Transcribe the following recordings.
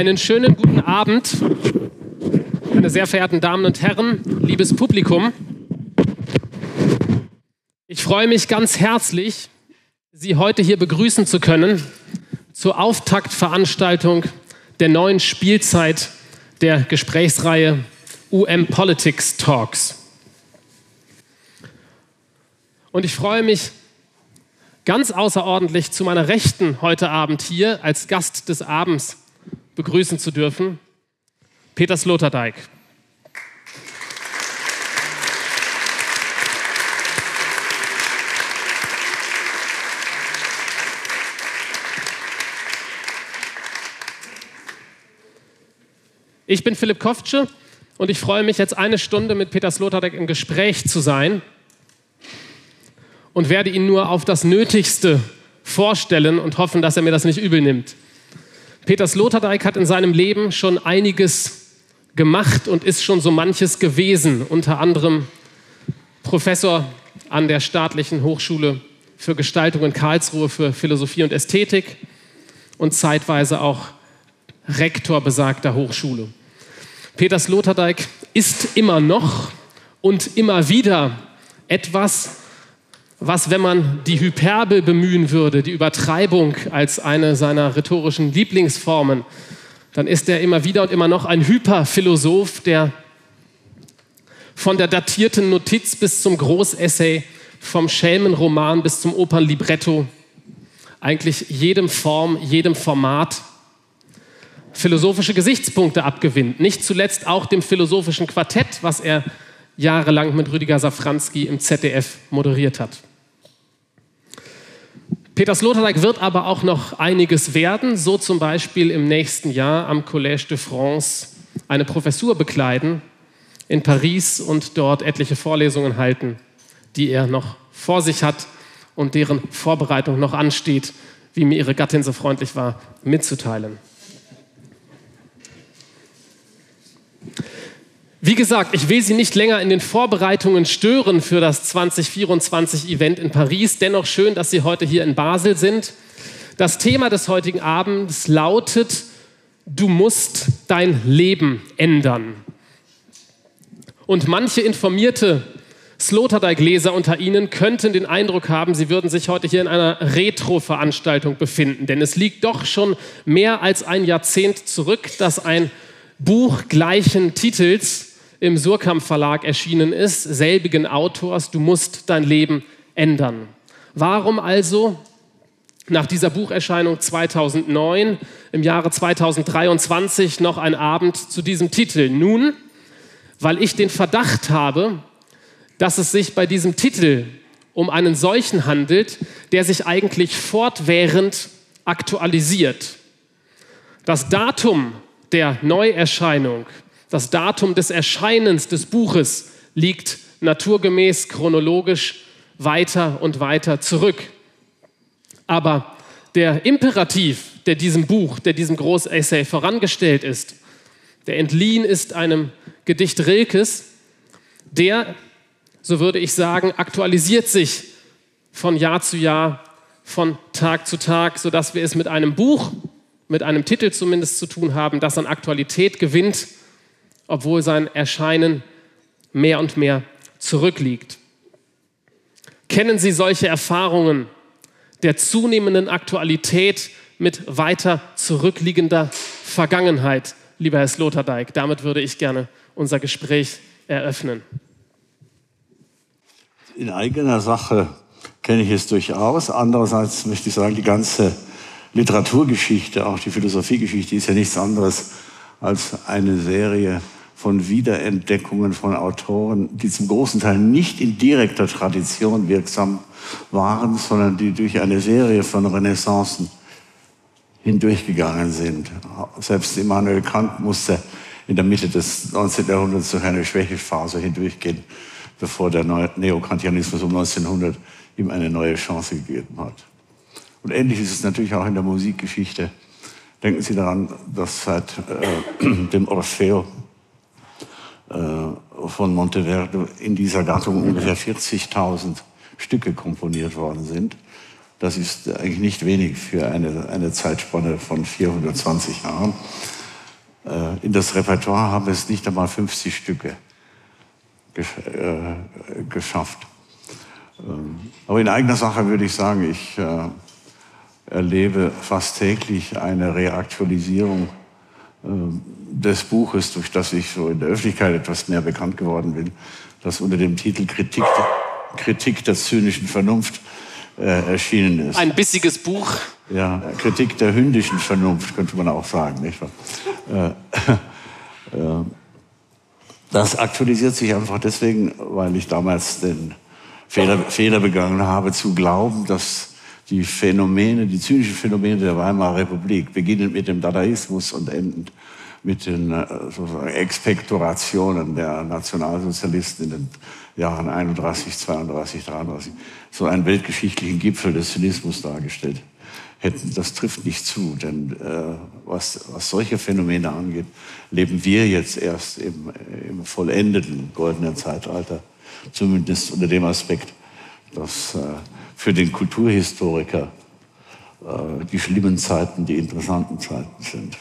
Einen schönen guten Abend, meine sehr verehrten Damen und Herren, liebes Publikum. Ich freue mich ganz herzlich, Sie heute hier begrüßen zu können zur Auftaktveranstaltung der neuen Spielzeit der Gesprächsreihe UM Politics Talks. Und ich freue mich ganz außerordentlich zu meiner Rechten heute Abend hier als Gast des Abends begrüßen zu dürfen, Peter Sloterdijk. Ich bin Philipp Koftsche und ich freue mich jetzt eine Stunde mit Peter Sloterdijk im Gespräch zu sein und werde ihn nur auf das Nötigste vorstellen und hoffen, dass er mir das nicht übel nimmt. Peter Sloterdijk hat in seinem Leben schon einiges gemacht und ist schon so manches gewesen, unter anderem Professor an der Staatlichen Hochschule für Gestaltung in Karlsruhe für Philosophie und Ästhetik und zeitweise auch Rektor besagter Hochschule. Peter Sloterdijk ist immer noch und immer wieder etwas, was, wenn man die Hyperbel bemühen würde, die Übertreibung als eine seiner rhetorischen Lieblingsformen, dann ist er immer wieder und immer noch ein Hyperphilosoph, der von der datierten Notiz bis zum Großessay, vom Schelmenroman bis zum Opernlibretto, eigentlich jedem Form, jedem Format philosophische Gesichtspunkte abgewinnt. Nicht zuletzt auch dem philosophischen Quartett, was er jahrelang mit Rüdiger Safranski im ZDF moderiert hat. Peter Sloterdijk wird aber auch noch einiges werden, so zum Beispiel im nächsten Jahr am Collège de France eine Professur bekleiden in Paris und dort etliche Vorlesungen halten, die er noch vor sich hat und deren Vorbereitung noch ansteht, wie mir ihre Gattin so freundlich war, mitzuteilen. Wie gesagt, ich will Sie nicht länger in den Vorbereitungen stören für das 2024-Event in Paris. Dennoch schön, dass Sie heute hier in Basel sind. Das Thema des heutigen Abends lautet, du musst dein Leben ändern. Und manche informierte Sloterdijk-Leser unter Ihnen könnten den Eindruck haben, sie würden sich heute hier in einer Retro-Veranstaltung befinden. Denn es liegt doch schon mehr als ein Jahrzehnt zurück, dass ein Buch gleichen Titels im Surkamp Verlag erschienen ist, selbigen Autors, Du musst dein Leben ändern. Warum also nach dieser Bucherscheinung 2009 im Jahre 2023 noch ein Abend zu diesem Titel? Nun, weil ich den Verdacht habe, dass es sich bei diesem Titel um einen solchen handelt, der sich eigentlich fortwährend aktualisiert. Das Datum der Neuerscheinung das Datum des Erscheinens des Buches liegt naturgemäß chronologisch weiter und weiter zurück. Aber der Imperativ, der diesem Buch, der diesem Großessay vorangestellt ist, der entliehen ist einem Gedicht Rilkes, der, so würde ich sagen, aktualisiert sich von Jahr zu Jahr, von Tag zu Tag, sodass wir es mit einem Buch, mit einem Titel zumindest zu tun haben, das an Aktualität gewinnt obwohl sein Erscheinen mehr und mehr zurückliegt. Kennen Sie solche Erfahrungen der zunehmenden Aktualität mit weiter zurückliegender Vergangenheit, lieber Herr Sloterdijk? Damit würde ich gerne unser Gespräch eröffnen. In eigener Sache kenne ich es durchaus. Andererseits möchte ich sagen, die ganze Literaturgeschichte, auch die Philosophiegeschichte, ist ja nichts anderes als eine Serie von Wiederentdeckungen von Autoren, die zum großen Teil nicht in direkter Tradition wirksam waren, sondern die durch eine Serie von Renaissancen hindurchgegangen sind. Selbst Immanuel Kant musste in der Mitte des 19. Jahrhunderts durch eine Schwächephase hindurchgehen, bevor der Neokantianismus um 1900 ihm eine neue Chance gegeben hat. Und ähnlich ist es natürlich auch in der Musikgeschichte. Denken Sie daran, dass seit äh, dem Orfeo von Monteverde in dieser Gattung ungefähr 40.000 Stücke komponiert worden sind. Das ist eigentlich nicht wenig für eine, eine Zeitspanne von 420 Jahren. Äh, in das Repertoire haben es nicht einmal 50 Stücke gesch äh, geschafft. Ähm, aber in eigener Sache würde ich sagen, ich äh, erlebe fast täglich eine Reaktualisierung äh, des Buches, durch das ich so in der Öffentlichkeit etwas mehr bekannt geworden bin, das unter dem Titel Kritik, Kritik der zynischen Vernunft äh, erschienen ist. Ein bissiges Buch. Ja, Kritik der hündischen Vernunft, könnte man auch sagen. Nicht wahr? Äh, äh, das aktualisiert sich einfach deswegen, weil ich damals den Fehler, Fehler begangen habe, zu glauben, dass die Phänomene, die zynischen Phänomene der Weimarer Republik, beginnend mit dem Dadaismus und endend mit den äh, sozusagen Expektorationen der Nationalsozialisten in den Jahren 31, 32, 33, so einen weltgeschichtlichen Gipfel des Zynismus dargestellt hätten. Das trifft nicht zu, denn äh, was, was solche Phänomene angeht, leben wir jetzt erst im, im vollendeten goldenen Zeitalter, zumindest unter dem Aspekt, dass äh, für den Kulturhistoriker äh, die schlimmen Zeiten die interessanten Zeiten sind.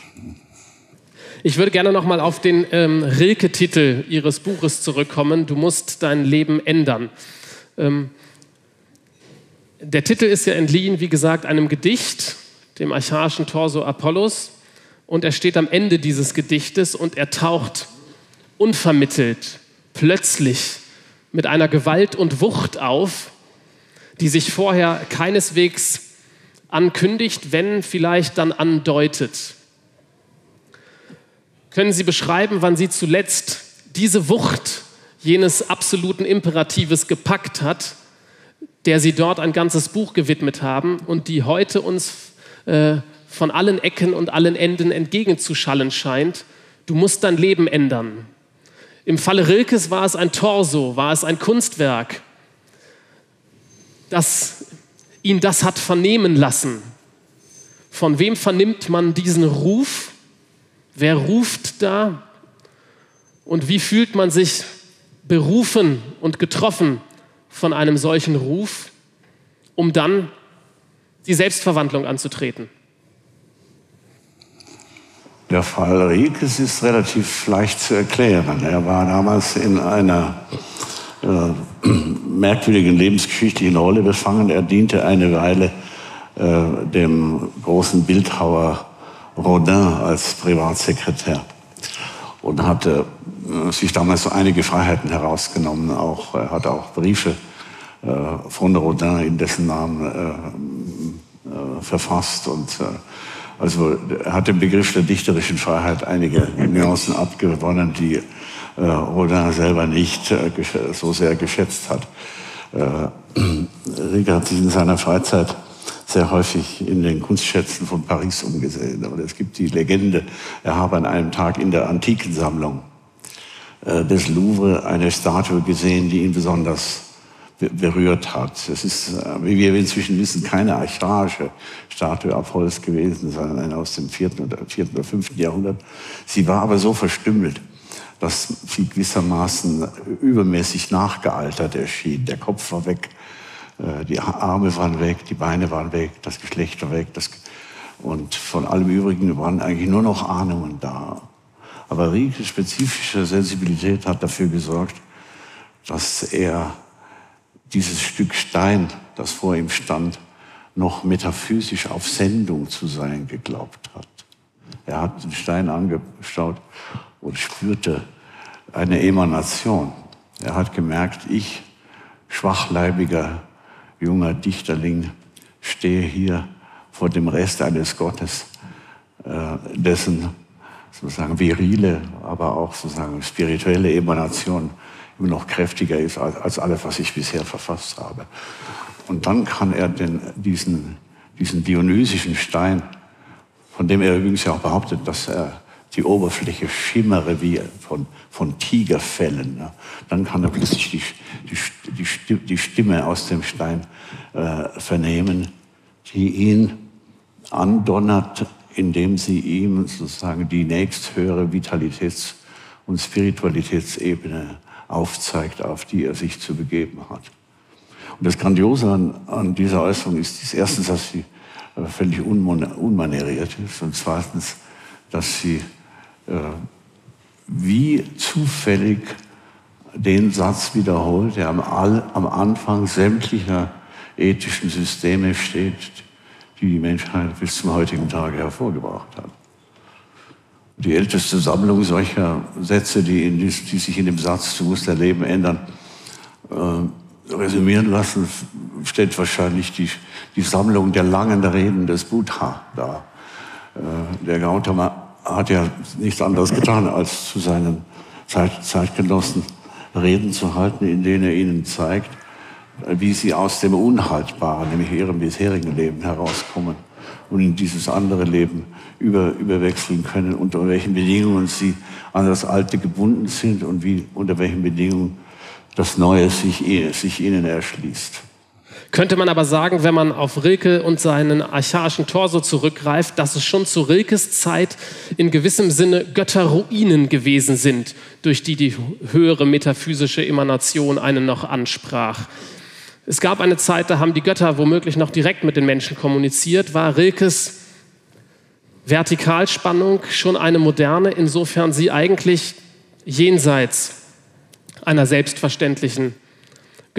Ich würde gerne noch mal auf den ähm, Rilke-Titel Ihres Buches zurückkommen. Du musst dein Leben ändern. Ähm, der Titel ist ja entliehen, wie gesagt, einem Gedicht, dem archaischen Torso Apollos. Und er steht am Ende dieses Gedichtes und er taucht unvermittelt, plötzlich mit einer Gewalt und Wucht auf, die sich vorher keineswegs ankündigt, wenn vielleicht dann andeutet. Können Sie beschreiben, wann Sie zuletzt diese Wucht jenes absoluten Imperatives gepackt hat, der Sie dort ein ganzes Buch gewidmet haben und die heute uns äh, von allen Ecken und allen Enden entgegenzuschallen scheint? Du musst dein Leben ändern. Im Falle Rilkes war es ein Torso, war es ein Kunstwerk, das ihn das hat vernehmen lassen. Von wem vernimmt man diesen Ruf? Wer ruft da? Und wie fühlt man sich berufen und getroffen von einem solchen Ruf, um dann die Selbstverwandlung anzutreten? Der Fall Riekes ist relativ leicht zu erklären. Er war damals in einer äh, merkwürdigen lebensgeschichtlichen Rolle befangen. Er diente eine Weile äh, dem großen Bildhauer Rodin als Privatsekretär und hatte äh, sich damals so einige Freiheiten herausgenommen. Auch, er hatte auch Briefe äh, von Rodin in dessen Namen äh, äh, verfasst und äh, also er hat den Begriff der dichterischen Freiheit einige Nuancen abgewonnen, die äh, Rodin selber nicht so sehr geschätzt hat. Rieger hat sich in seiner Freizeit sehr häufig in den Kunstschätzen von Paris umgesehen. Und es gibt die Legende, er habe an einem Tag in der Antikensammlung äh, des Louvre eine Statue gesehen, die ihn besonders berührt hat. Es ist, äh, wie wir inzwischen wissen, keine archaische Statue ab Holz gewesen, sondern eine aus dem vierten oder, vierten oder fünften Jahrhundert. Sie war aber so verstümmelt, dass sie gewissermaßen übermäßig nachgealtert erschien. Der Kopf war weg, die Arme waren weg, die Beine waren weg, das Geschlecht war weg. Das und von allem Übrigen waren eigentlich nur noch Ahnungen da. Aber Riekes spezifische Sensibilität hat dafür gesorgt, dass er dieses Stück Stein, das vor ihm stand, noch metaphysisch auf Sendung zu sein geglaubt hat. Er hat den Stein angeschaut und spürte eine Emanation. Er hat gemerkt, ich, schwachleibiger junger Dichterling, stehe hier vor dem Rest eines Gottes, äh, dessen sozusagen virile, aber auch sozusagen spirituelle Emanation immer noch kräftiger ist als, alles, was ich bisher verfasst habe. Und dann kann er den, diesen, diesen dionysischen Stein, von dem er übrigens ja auch behauptet, dass er die Oberfläche schimmere wie von, von Tigerfällen. Ja. Dann kann er plötzlich die, die, die Stimme aus dem Stein äh, vernehmen, die ihn andonnert, indem sie ihm sozusagen die nächsthöhere Vitalitäts- und Spiritualitätsebene aufzeigt, auf die er sich zu begeben hat. Und das Grandiose an, an dieser Äußerung ist, ist erstens, dass sie äh, völlig unmaneriert ist und zweitens, dass sie wie zufällig den Satz wiederholt, der am, am Anfang sämtlicher ethischen Systeme steht, die die Menschheit bis zum heutigen Tage hervorgebracht hat. Die älteste Sammlung solcher Sätze, die, die sich in dem Satz, du musst dein Leben ändern, äh, resümieren lassen, stellt wahrscheinlich die, die Sammlung der langen Reden des Buddha dar. Äh, der Gautama hat ja nichts anderes getan, als zu seinen Zeit, Zeitgenossen Reden zu halten, in denen er ihnen zeigt, wie sie aus dem Unhaltbaren, nämlich ihrem bisherigen Leben, herauskommen und in dieses andere Leben über, überwechseln können, unter welchen Bedingungen sie an das Alte gebunden sind und wie, unter welchen Bedingungen das Neue sich, sich ihnen erschließt. Könnte man aber sagen, wenn man auf Rilke und seinen archaischen Torso zurückgreift, dass es schon zu Rilkes Zeit in gewissem Sinne Götterruinen gewesen sind, durch die die höhere metaphysische Emanation einen noch ansprach. Es gab eine Zeit, da haben die Götter womöglich noch direkt mit den Menschen kommuniziert, war Rilkes Vertikalspannung schon eine moderne, insofern sie eigentlich jenseits einer selbstverständlichen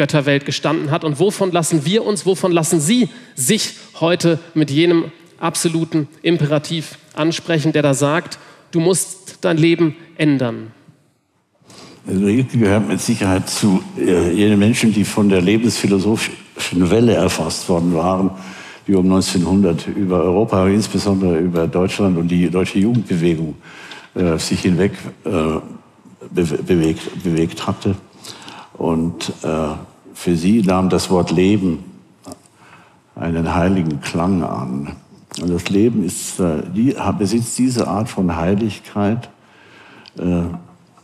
Götterwelt gestanden hat. Und wovon lassen wir uns, wovon lassen Sie sich heute mit jenem absoluten Imperativ ansprechen, der da sagt, du musst dein Leben ändern? Also Rilke gehört mit Sicherheit zu äh, jenen Menschen, die von der lebensphilosophischen Welle erfasst worden waren, die um 1900 über Europa, insbesondere über Deutschland und die deutsche Jugendbewegung äh, sich hinweg äh, bewegt, bewegt hatte. Und äh, für sie nahm das Wort Leben einen heiligen Klang an. Und das Leben ist, äh, die, besitzt diese Art von Heiligkeit, äh,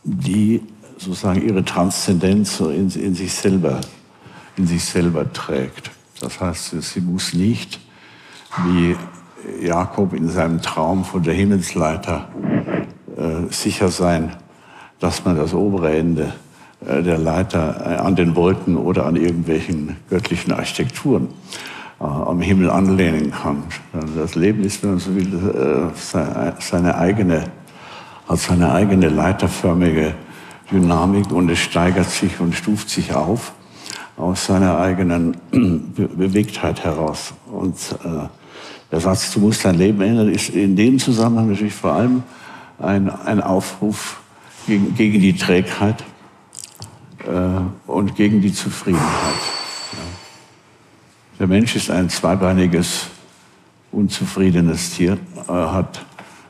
die sozusagen ihre Transzendenz in, in, sich selber, in sich selber trägt. Das heißt, sie muss nicht wie Jakob in seinem Traum von der Himmelsleiter äh, sicher sein, dass man das obere Ende der Leiter äh, an den Wolken oder an irgendwelchen göttlichen Architekturen äh, am Himmel anlehnen kann. Das Leben ist, wenn man so will, seine eigene, hat seine eigene leiterförmige Dynamik und es steigert sich und stuft sich auf aus seiner eigenen Bewegtheit heraus. Und äh, der Satz, du musst dein Leben ändern, ist in dem Zusammenhang natürlich vor allem ein, ein Aufruf gegen, gegen die Trägheit, äh, und gegen die Zufriedenheit. Der Mensch ist ein zweibeiniges, unzufriedenes Tier, hat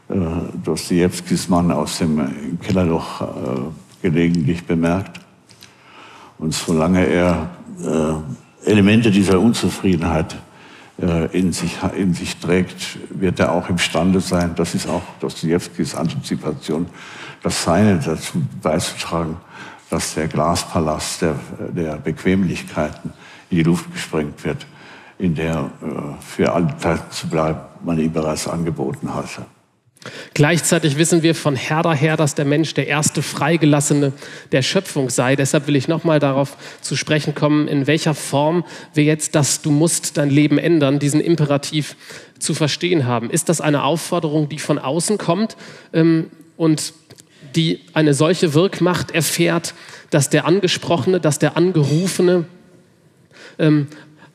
äh, Dostojewskis Mann aus dem Kellerloch äh, gelegentlich bemerkt. Und solange er äh, Elemente dieser Unzufriedenheit äh, in, sich, in sich trägt, wird er auch imstande sein, das ist auch Dostojewskis Antizipation, das Seine dazu beizutragen, dass der Glaspalast der, der Bequemlichkeiten in die Luft gesprengt wird, in der äh, für alle Zeit zu bleiben man ihm bereits angeboten hatte. Gleichzeitig wissen wir von Herder her, dass der Mensch der erste Freigelassene der Schöpfung sei. Deshalb will ich nochmal darauf zu sprechen kommen, in welcher Form wir jetzt das Du musst dein Leben ändern, diesen Imperativ zu verstehen haben. Ist das eine Aufforderung, die von außen kommt ähm, und die eine solche Wirkmacht erfährt, dass der Angesprochene, dass der Angerufene ähm,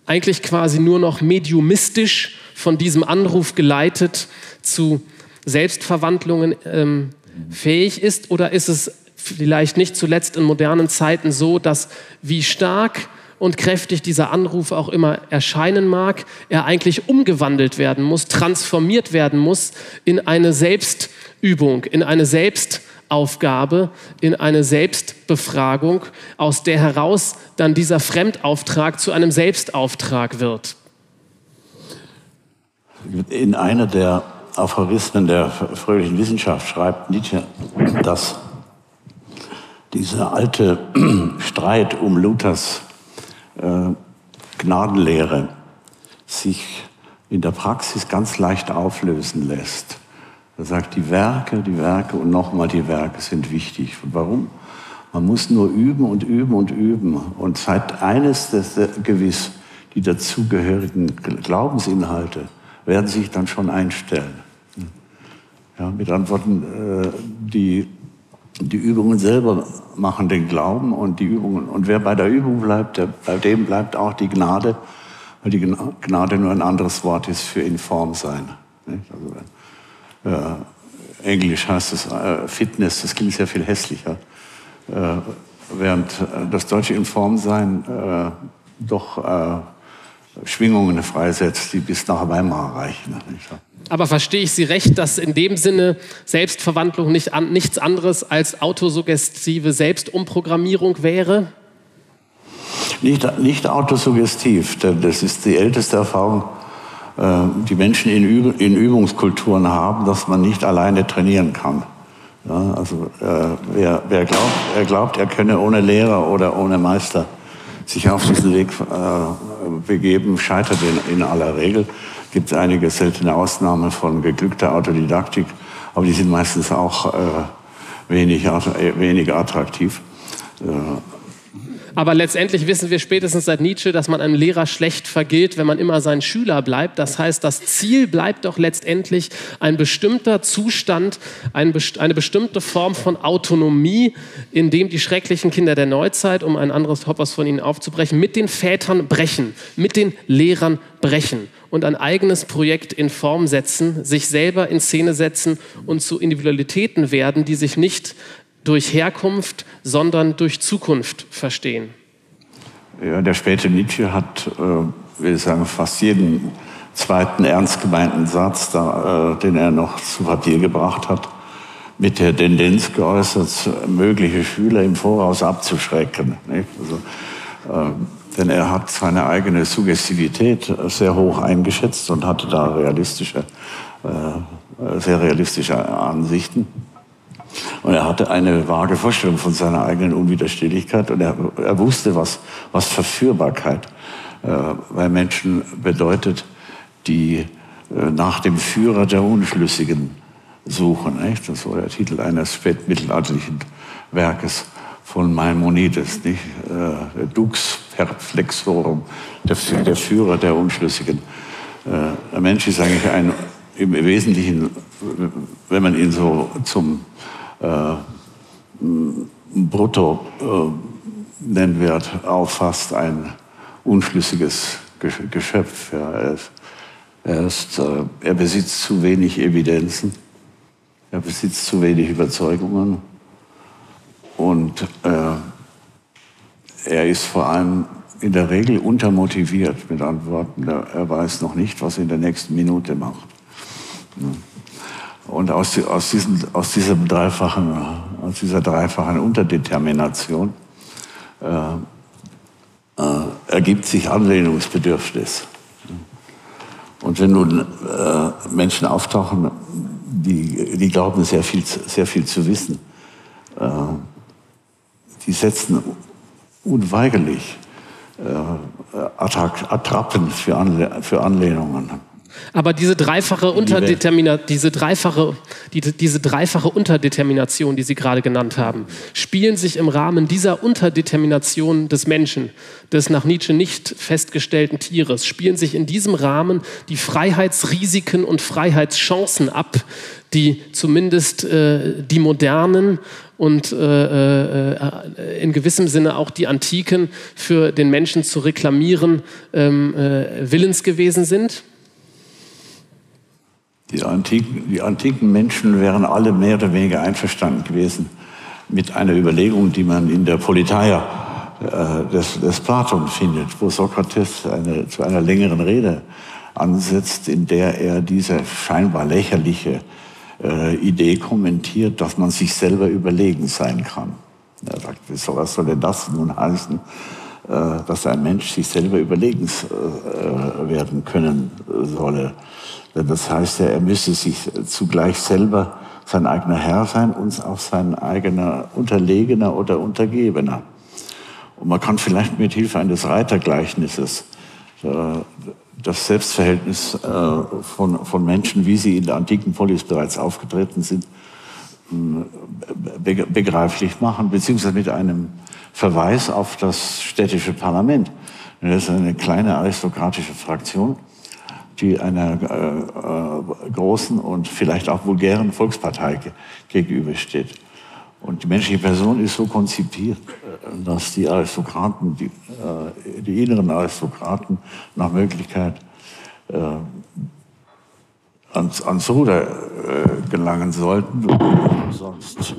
eigentlich quasi nur noch mediumistisch von diesem Anruf geleitet zu Selbstverwandlungen ähm, fähig ist? Oder ist es vielleicht nicht zuletzt in modernen Zeiten so, dass wie stark und kräftig dieser Anruf auch immer erscheinen mag, er eigentlich umgewandelt werden muss, transformiert werden muss in eine Selbstübung, in eine Selbst Aufgabe in eine Selbstbefragung, aus der heraus dann dieser Fremdauftrag zu einem Selbstauftrag wird. In einer der Aphorismen der fröhlichen Wissenschaft schreibt Nietzsche, dass dieser alte Streit um Luthers äh, Gnadenlehre sich in der Praxis ganz leicht auflösen lässt. Er sagt, die Werke, die Werke und nochmal die Werke sind wichtig. Warum? Man muss nur üben und üben und üben. Und seit eines des, gewiss, die dazugehörigen Glaubensinhalte werden sich dann schon einstellen. Ja, mit Antworten, äh, die, die Übungen selber machen den Glauben und die Übungen. Und wer bei der Übung bleibt, der, bei dem bleibt auch die Gnade, weil die Gnade nur ein anderes Wort ist für in Form sein. Also, äh, Englisch heißt es äh, Fitness, das klingt sehr viel hässlicher. Äh, während äh, das deutsche in Form sein äh, doch Schwingungen freisetzt, die bis nach Weimar reichen. Aber verstehe ich Sie recht, dass in dem Sinne Selbstverwandlung nicht an, nichts anderes als autosuggestive Selbstumprogrammierung wäre? Nicht, nicht autosuggestiv, denn das ist die älteste Erfahrung, äh, die Menschen in, Üb in Übungskulturen haben, dass man nicht alleine trainieren kann. Ja, also äh, wer, wer glaubt, er glaubt, er könne ohne Lehrer oder ohne Meister sich auf diesen Weg äh, begeben, scheitert in, in aller Regel. Es gibt einige seltene Ausnahmen von geglückter Autodidaktik, aber die sind meistens auch äh, wenig, äh, weniger attraktiv. Aber letztendlich wissen wir spätestens seit Nietzsche, dass man einem Lehrer schlecht vergilt, wenn man immer sein Schüler bleibt. Das heißt, das Ziel bleibt doch letztendlich ein bestimmter Zustand, eine bestimmte Form von Autonomie, in dem die schrecklichen Kinder der Neuzeit, um ein anderes Hoppers von ihnen aufzubrechen, mit den Vätern brechen, mit den Lehrern brechen und ein eigenes Projekt in Form setzen, sich selber in Szene setzen und zu Individualitäten werden, die sich nicht durch Herkunft, sondern durch Zukunft verstehen. Ja, der späte Nietzsche hat, äh, will ich sagen, fast jeden zweiten ernst gemeinten Satz, da, äh, den er noch zu Papier gebracht hat, mit der Tendenz geäußert, mögliche Schüler im Voraus abzuschrecken. Also, äh, denn er hat seine eigene Suggestivität sehr hoch eingeschätzt und hatte da realistische, äh, sehr realistische Ansichten. Und er hatte eine vage Vorstellung von seiner eigenen Unwiderstehlichkeit und er, er wusste, was, was Verführbarkeit äh, bei Menschen bedeutet, die äh, nach dem Führer der Unschlüssigen suchen. Nicht? Das war der Titel eines spätmittelalterlichen Werkes von Maimonides, nicht? Äh, Dux Perplexorum, der, der Führer der Unschlüssigen. Äh, der Mensch ist eigentlich ein, im Wesentlichen, wenn man ihn so zum äh, Brutto-Nennwert äh, auffasst, ein unschlüssiges Geschöpf. Ja, er, ist, er, ist, äh, er besitzt zu wenig Evidenzen, er besitzt zu wenig Überzeugungen und äh, er ist vor allem in der Regel untermotiviert mit Antworten. Er weiß noch nicht, was er in der nächsten Minute macht. Ja. Und aus, aus, diesem, aus, diesem dreifachen, aus dieser dreifachen Unterdetermination äh, äh, ergibt sich Anlehnungsbedürfnis. Und wenn nun äh, Menschen auftauchen, die, die glauben, sehr viel, sehr viel zu wissen, äh, die setzen unweigerlich äh, Attrappen für, Anle für Anlehnungen. Aber diese dreifache, Unterdetermina diese, dreifache, die, diese dreifache Unterdetermination, die Sie gerade genannt haben, spielen sich im Rahmen dieser Unterdetermination des Menschen, des nach Nietzsche nicht festgestellten Tieres, spielen sich in diesem Rahmen die Freiheitsrisiken und Freiheitschancen ab, die zumindest äh, die modernen und äh, äh, in gewissem Sinne auch die Antiken für den Menschen zu reklamieren ähm, äh, willens gewesen sind? Die antiken, die antiken Menschen wären alle mehr oder weniger einverstanden gewesen mit einer Überlegung, die man in der Politeia äh, des, des Platon findet, wo Sokrates eine, zu einer längeren Rede ansetzt, in der er diese scheinbar lächerliche äh, Idee kommentiert, dass man sich selber überlegen sein kann. Er sagt, was soll denn das nun heißen, äh, dass ein Mensch sich selber überlegen äh, werden können solle. Das heißt ja, er müsse sich zugleich selber sein eigener Herr sein und auch sein eigener Unterlegener oder Untergebener. Und man kann vielleicht mit Hilfe eines Reitergleichnisses äh, das Selbstverhältnis äh, von, von Menschen, wie sie in der antiken Polis bereits aufgetreten sind, begreiflich machen, beziehungsweise mit einem Verweis auf das städtische Parlament. Das ist eine kleine aristokratische Fraktion die einer äh, äh, großen und vielleicht auch vulgären Volkspartei gegenübersteht. Und die menschliche Person ist so konzipiert, äh, dass die Aristokraten, die, äh, die inneren Aristokraten nach Möglichkeit äh, ans, ans Ruder äh, gelangen sollten. Sonst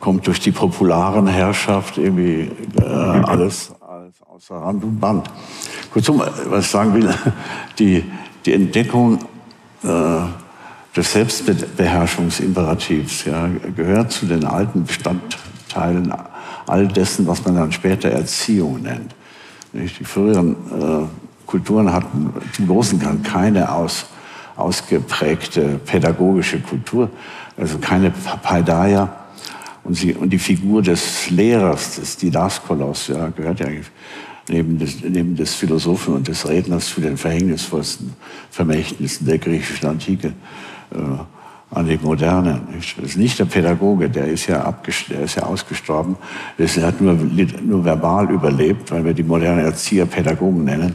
kommt durch die popularen Herrschaft irgendwie alles außer Rand und Band. Kurzum, was ich sagen will, die, die Entdeckung äh, des Selbstbeherrschungsimperativs ja, gehört zu den alten Bestandteilen all dessen, was man dann später Erziehung nennt. Nicht? Die früheren äh, Kulturen hatten zum großen Teil keine aus, ausgeprägte pädagogische Kultur, also keine Paideia. Und, sie, und die Figur des Lehrers, des Didaskolos, ja, gehört ja eigentlich neben des, neben des Philosophen und des Redners zu den verhängnisvollsten Vermächtnissen der griechischen Antike äh, an die Moderne. Nicht? Das ist nicht der Pädagoge, der ist ja, der ist ja ausgestorben. Er hat nur, nur verbal überlebt, weil wir die moderne Erzieher Pädagogen nennen,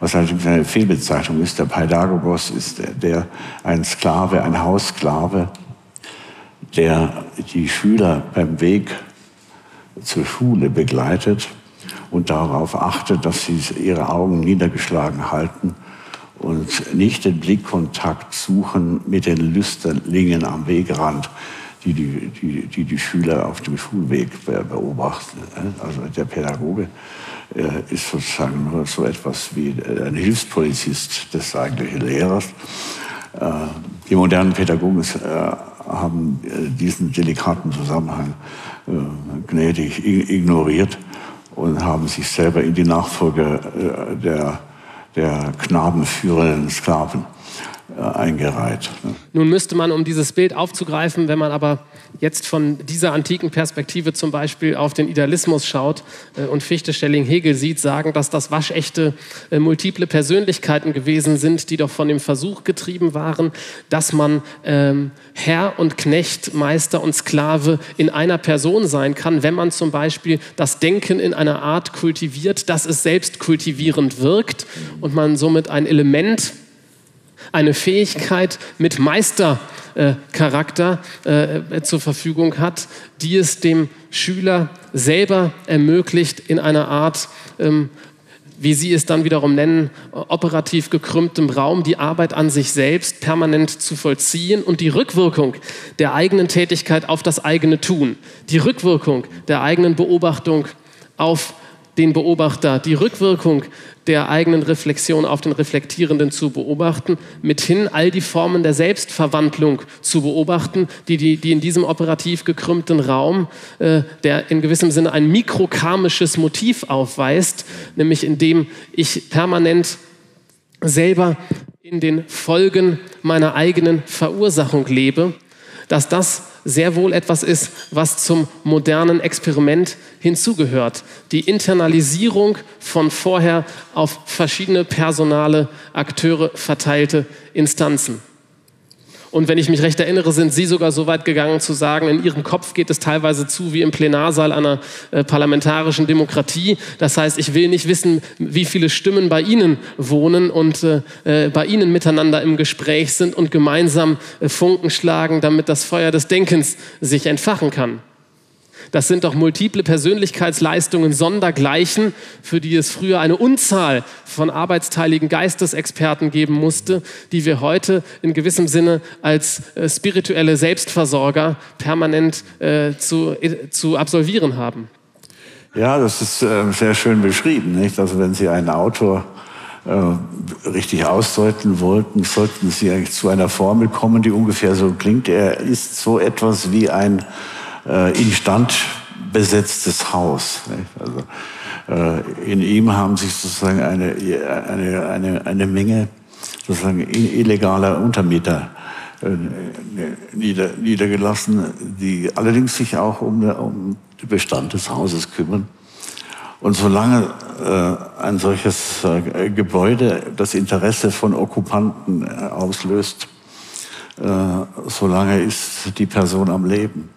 was allerdings eine Fehlbezeichnung ist. Der Pädagogos ist der, der ein Sklave, ein Haussklave, der die Schüler beim Weg zur Schule begleitet und darauf achtet, dass sie ihre Augen niedergeschlagen halten und nicht den Blickkontakt suchen mit den Lüsterlingen am Wegrand, die die, die, die, die Schüler auf dem Schulweg beobachten. Also der Pädagoge äh, ist sozusagen nur so etwas wie ein Hilfspolizist des eigentlichen Lehrers. Äh, die modernen Pädagogen äh, haben diesen delikaten Zusammenhang gnädig ignoriert und haben sich selber in die Nachfolge äh, der, der knabenführenden Sklaven eingereiht. Ne? Nun müsste man, um dieses Bild aufzugreifen, wenn man aber jetzt von dieser antiken Perspektive zum Beispiel auf den Idealismus schaut äh, und Fichte, Stelling, Hegel sieht, sagen, dass das waschechte äh, multiple Persönlichkeiten gewesen sind, die doch von dem Versuch getrieben waren, dass man ähm, Herr und Knecht, Meister und Sklave in einer Person sein kann, wenn man zum Beispiel das Denken in einer Art kultiviert, dass es selbst kultivierend wirkt und man somit ein Element eine Fähigkeit mit Meistercharakter äh, äh, zur Verfügung hat, die es dem Schüler selber ermöglicht, in einer Art ähm, wie Sie es dann wiederum nennen, operativ gekrümmtem Raum die Arbeit an sich selbst permanent zu vollziehen und die Rückwirkung der eigenen Tätigkeit auf das eigene Tun, die Rückwirkung der eigenen Beobachtung auf den Beobachter, die Rückwirkung der eigenen Reflexion auf den Reflektierenden zu beobachten, mithin all die Formen der Selbstverwandlung zu beobachten, die, die, die in diesem operativ gekrümmten Raum, äh, der in gewissem Sinne ein mikrokarmisches Motiv aufweist, nämlich indem ich permanent selber in den Folgen meiner eigenen Verursachung lebe, dass das sehr wohl etwas ist, was zum modernen Experiment hinzugehört. Die Internalisierung von vorher auf verschiedene personale Akteure verteilte Instanzen. Und wenn ich mich recht erinnere, sind Sie sogar so weit gegangen zu sagen, in Ihrem Kopf geht es teilweise zu wie im Plenarsaal einer äh, parlamentarischen Demokratie. Das heißt, ich will nicht wissen, wie viele Stimmen bei Ihnen wohnen und äh, äh bei Ihnen miteinander im Gespräch sind und gemeinsam äh, Funken schlagen, damit das Feuer des Denkens sich entfachen kann. Das sind doch multiple Persönlichkeitsleistungen sondergleichen, für die es früher eine Unzahl von arbeitsteiligen Geistesexperten geben musste, die wir heute in gewissem Sinne als äh, spirituelle Selbstversorger permanent äh, zu, äh, zu absolvieren haben. Ja, das ist äh, sehr schön beschrieben. Nicht? Also wenn Sie einen Autor äh, richtig ausdeuten wollten, sollten Sie zu einer Formel kommen, die ungefähr so klingt. Er ist so etwas wie ein äh, instand besetztes Haus. Also, äh, in ihm haben sich sozusagen eine, eine, eine, eine Menge sozusagen illegaler Untermieter äh, nieder, niedergelassen, die allerdings sich auch um, um den Bestand des Hauses kümmern. Und solange äh, ein solches äh, Gebäude das Interesse von Okkupanten äh, auslöst, äh, solange ist die Person am Leben.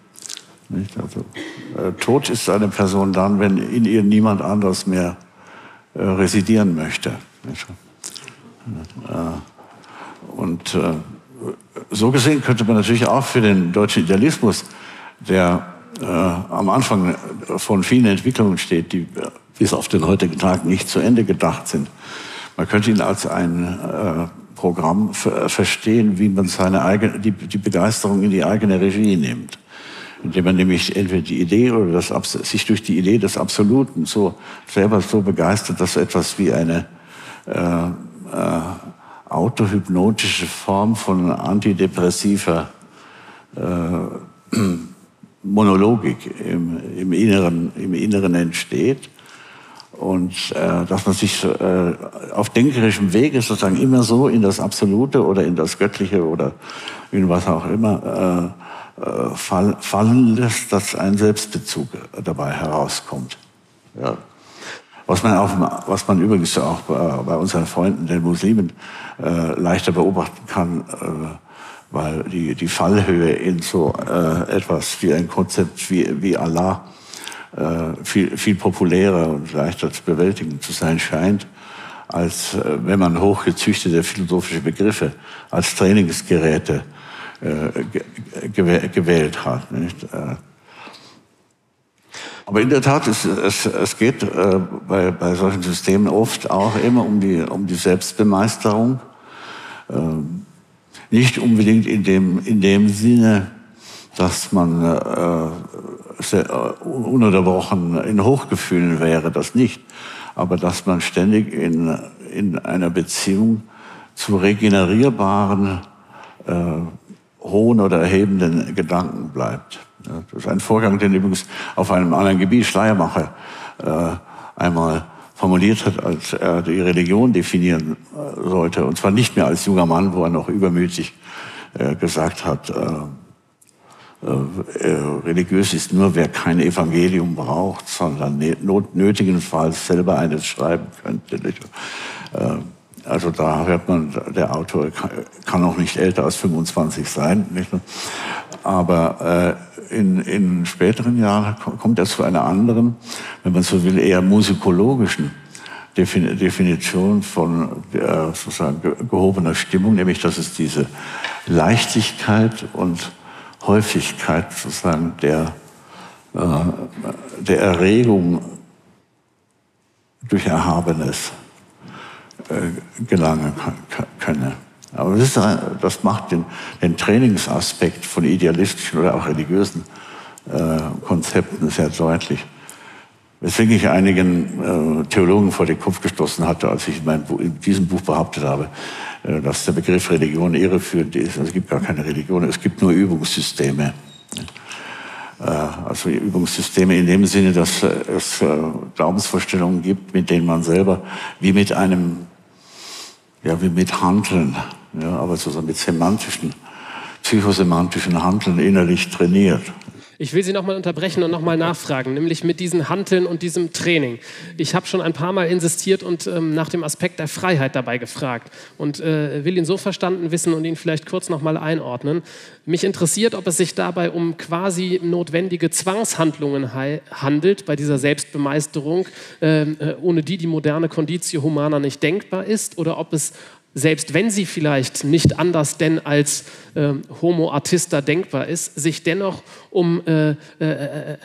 Nicht? Also, äh, tot ist eine Person dann, wenn in ihr niemand anderes mehr äh, residieren möchte. Und so gesehen könnte man natürlich auch für den deutschen Idealismus, der äh, am Anfang von vielen Entwicklungen steht, die bis auf den heutigen Tag nicht zu Ende gedacht sind. Man könnte ihn als ein äh, Programm verstehen, wie man seine eigene, die, die Begeisterung in die eigene Regie nimmt. Indem man nämlich entweder die Idee oder das, sich durch die Idee des Absoluten so selber so begeistert, dass etwas wie eine äh, äh, autohypnotische Form von antidepressiver äh, Monologik im, im, Inneren, im Inneren entsteht und äh, dass man sich äh, auf denkerischem Wege sozusagen immer so in das Absolute oder in das Göttliche oder in was auch immer äh, äh, fall, fallen lässt, dass ein Selbstbezug dabei herauskommt. Ja. Was man, auch, was man übrigens auch bei unseren Freunden, den Muslimen, äh, leichter beobachten kann, äh, weil die, die Fallhöhe in so äh, etwas wie ein Konzept wie, wie Allah äh, viel, viel populärer und leichter zu bewältigen zu sein scheint, als äh, wenn man hochgezüchtete philosophische Begriffe als Trainingsgeräte äh, gewählt hat. Äh, aber in der Tat, es, es, es geht äh, bei, bei solchen Systemen oft auch immer um die, um die Selbstbemeisterung. Ähm, nicht unbedingt in dem, in dem Sinne, dass man äh, äh, ununterbrochen in Hochgefühlen wäre, das nicht. Aber dass man ständig in, in einer Beziehung zu regenerierbaren, äh, hohen oder erhebenden Gedanken bleibt. Das ist ein Vorgang, den übrigens auf einem anderen Gebiet Schleiermacher äh, einmal formuliert hat, als er die Religion definieren äh, sollte. Und zwar nicht mehr als junger Mann, wo er noch übermütig äh, gesagt hat, religiös ist nur, wer kein Evangelium braucht, sondern nötigenfalls selber eines schreiben könnte. Also da hört man, der Autor kann auch nicht älter als 25 sein. Nicht? Aber äh, in, in späteren Jahren kommt er zu einer anderen, wenn man so will, eher musikologischen Definition von äh, sozusagen gehobener Stimmung, nämlich dass es diese Leichtigkeit und Häufigkeit sozusagen der, äh, der Erregung durch Erhabenes gelangen könne. Aber das, ist, das macht den, den, Trainingsaspekt von idealistischen oder auch religiösen äh, Konzepten sehr deutlich. Weswegen ich einigen äh, Theologen vor den Kopf gestoßen hatte, als ich in, in diesem Buch behauptet habe, äh, dass der Begriff Religion irreführend ist. Also es gibt gar keine Religion, es gibt nur Übungssysteme. Äh, also Übungssysteme in dem Sinne, dass es äh, Glaubensvorstellungen gibt, mit denen man selber wie mit einem, ja, wie mit Handeln, ja, aber sozusagen mit semantischen, psychosemantischen Handeln innerlich trainiert. Ich will Sie nochmal unterbrechen und nochmal nachfragen, nämlich mit diesen Handeln und diesem Training. Ich habe schon ein paar Mal insistiert und ähm, nach dem Aspekt der Freiheit dabei gefragt und äh, will ihn so verstanden wissen und ihn vielleicht kurz nochmal einordnen. Mich interessiert, ob es sich dabei um quasi notwendige Zwangshandlungen handelt bei dieser Selbstbemeisterung, ähm, äh, ohne die die moderne Conditio Humana nicht denkbar ist, oder ob es selbst wenn sie vielleicht nicht anders denn als äh, Homo artista denkbar ist, sich dennoch um, äh, äh,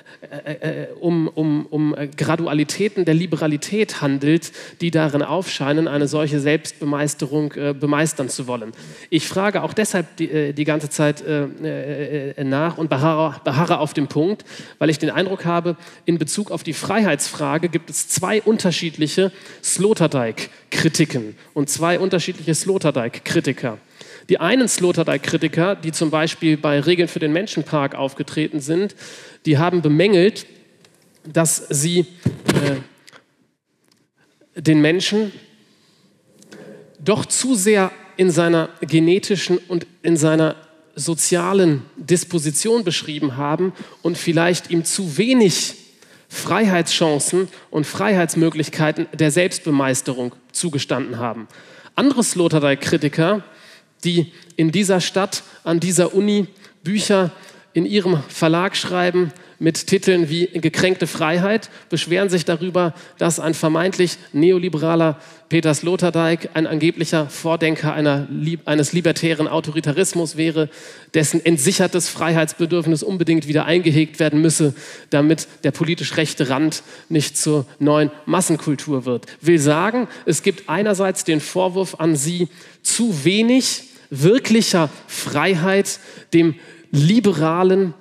äh um, um, um Gradualitäten der Liberalität handelt, die darin aufscheinen, eine solche Selbstbemeisterung äh, bemeistern zu wollen. Ich frage auch deshalb die, äh, die ganze Zeit nach und beharre, beharre auf dem Punkt, weil ich den Eindruck habe, in Bezug auf die Freiheitsfrage gibt es zwei unterschiedliche Sloterdijk-Kritiken und zwei unterschiedliche Sloterdijk-Kritiker. Die einen Sloterdijk-Kritiker, die zum Beispiel bei Regeln für den Menschenpark aufgetreten sind, die haben bemängelt, dass sie äh, den Menschen doch zu sehr in seiner genetischen und in seiner sozialen Disposition beschrieben haben und vielleicht ihm zu wenig Freiheitschancen und Freiheitsmöglichkeiten der Selbstbemeisterung zugestanden haben. Andere Sloterdijk-Kritiker die in dieser Stadt, an dieser Uni Bücher in ihrem Verlag schreiben, mit Titeln wie Gekränkte Freiheit, beschweren sich darüber, dass ein vermeintlich neoliberaler Peter Sloterdijk ein angeblicher Vordenker einer, eines libertären Autoritarismus wäre, dessen entsichertes Freiheitsbedürfnis unbedingt wieder eingehegt werden müsse, damit der politisch rechte Rand nicht zur neuen Massenkultur wird. Will sagen, es gibt einerseits den Vorwurf an sie, zu wenig wirklicher Freiheit dem liberalen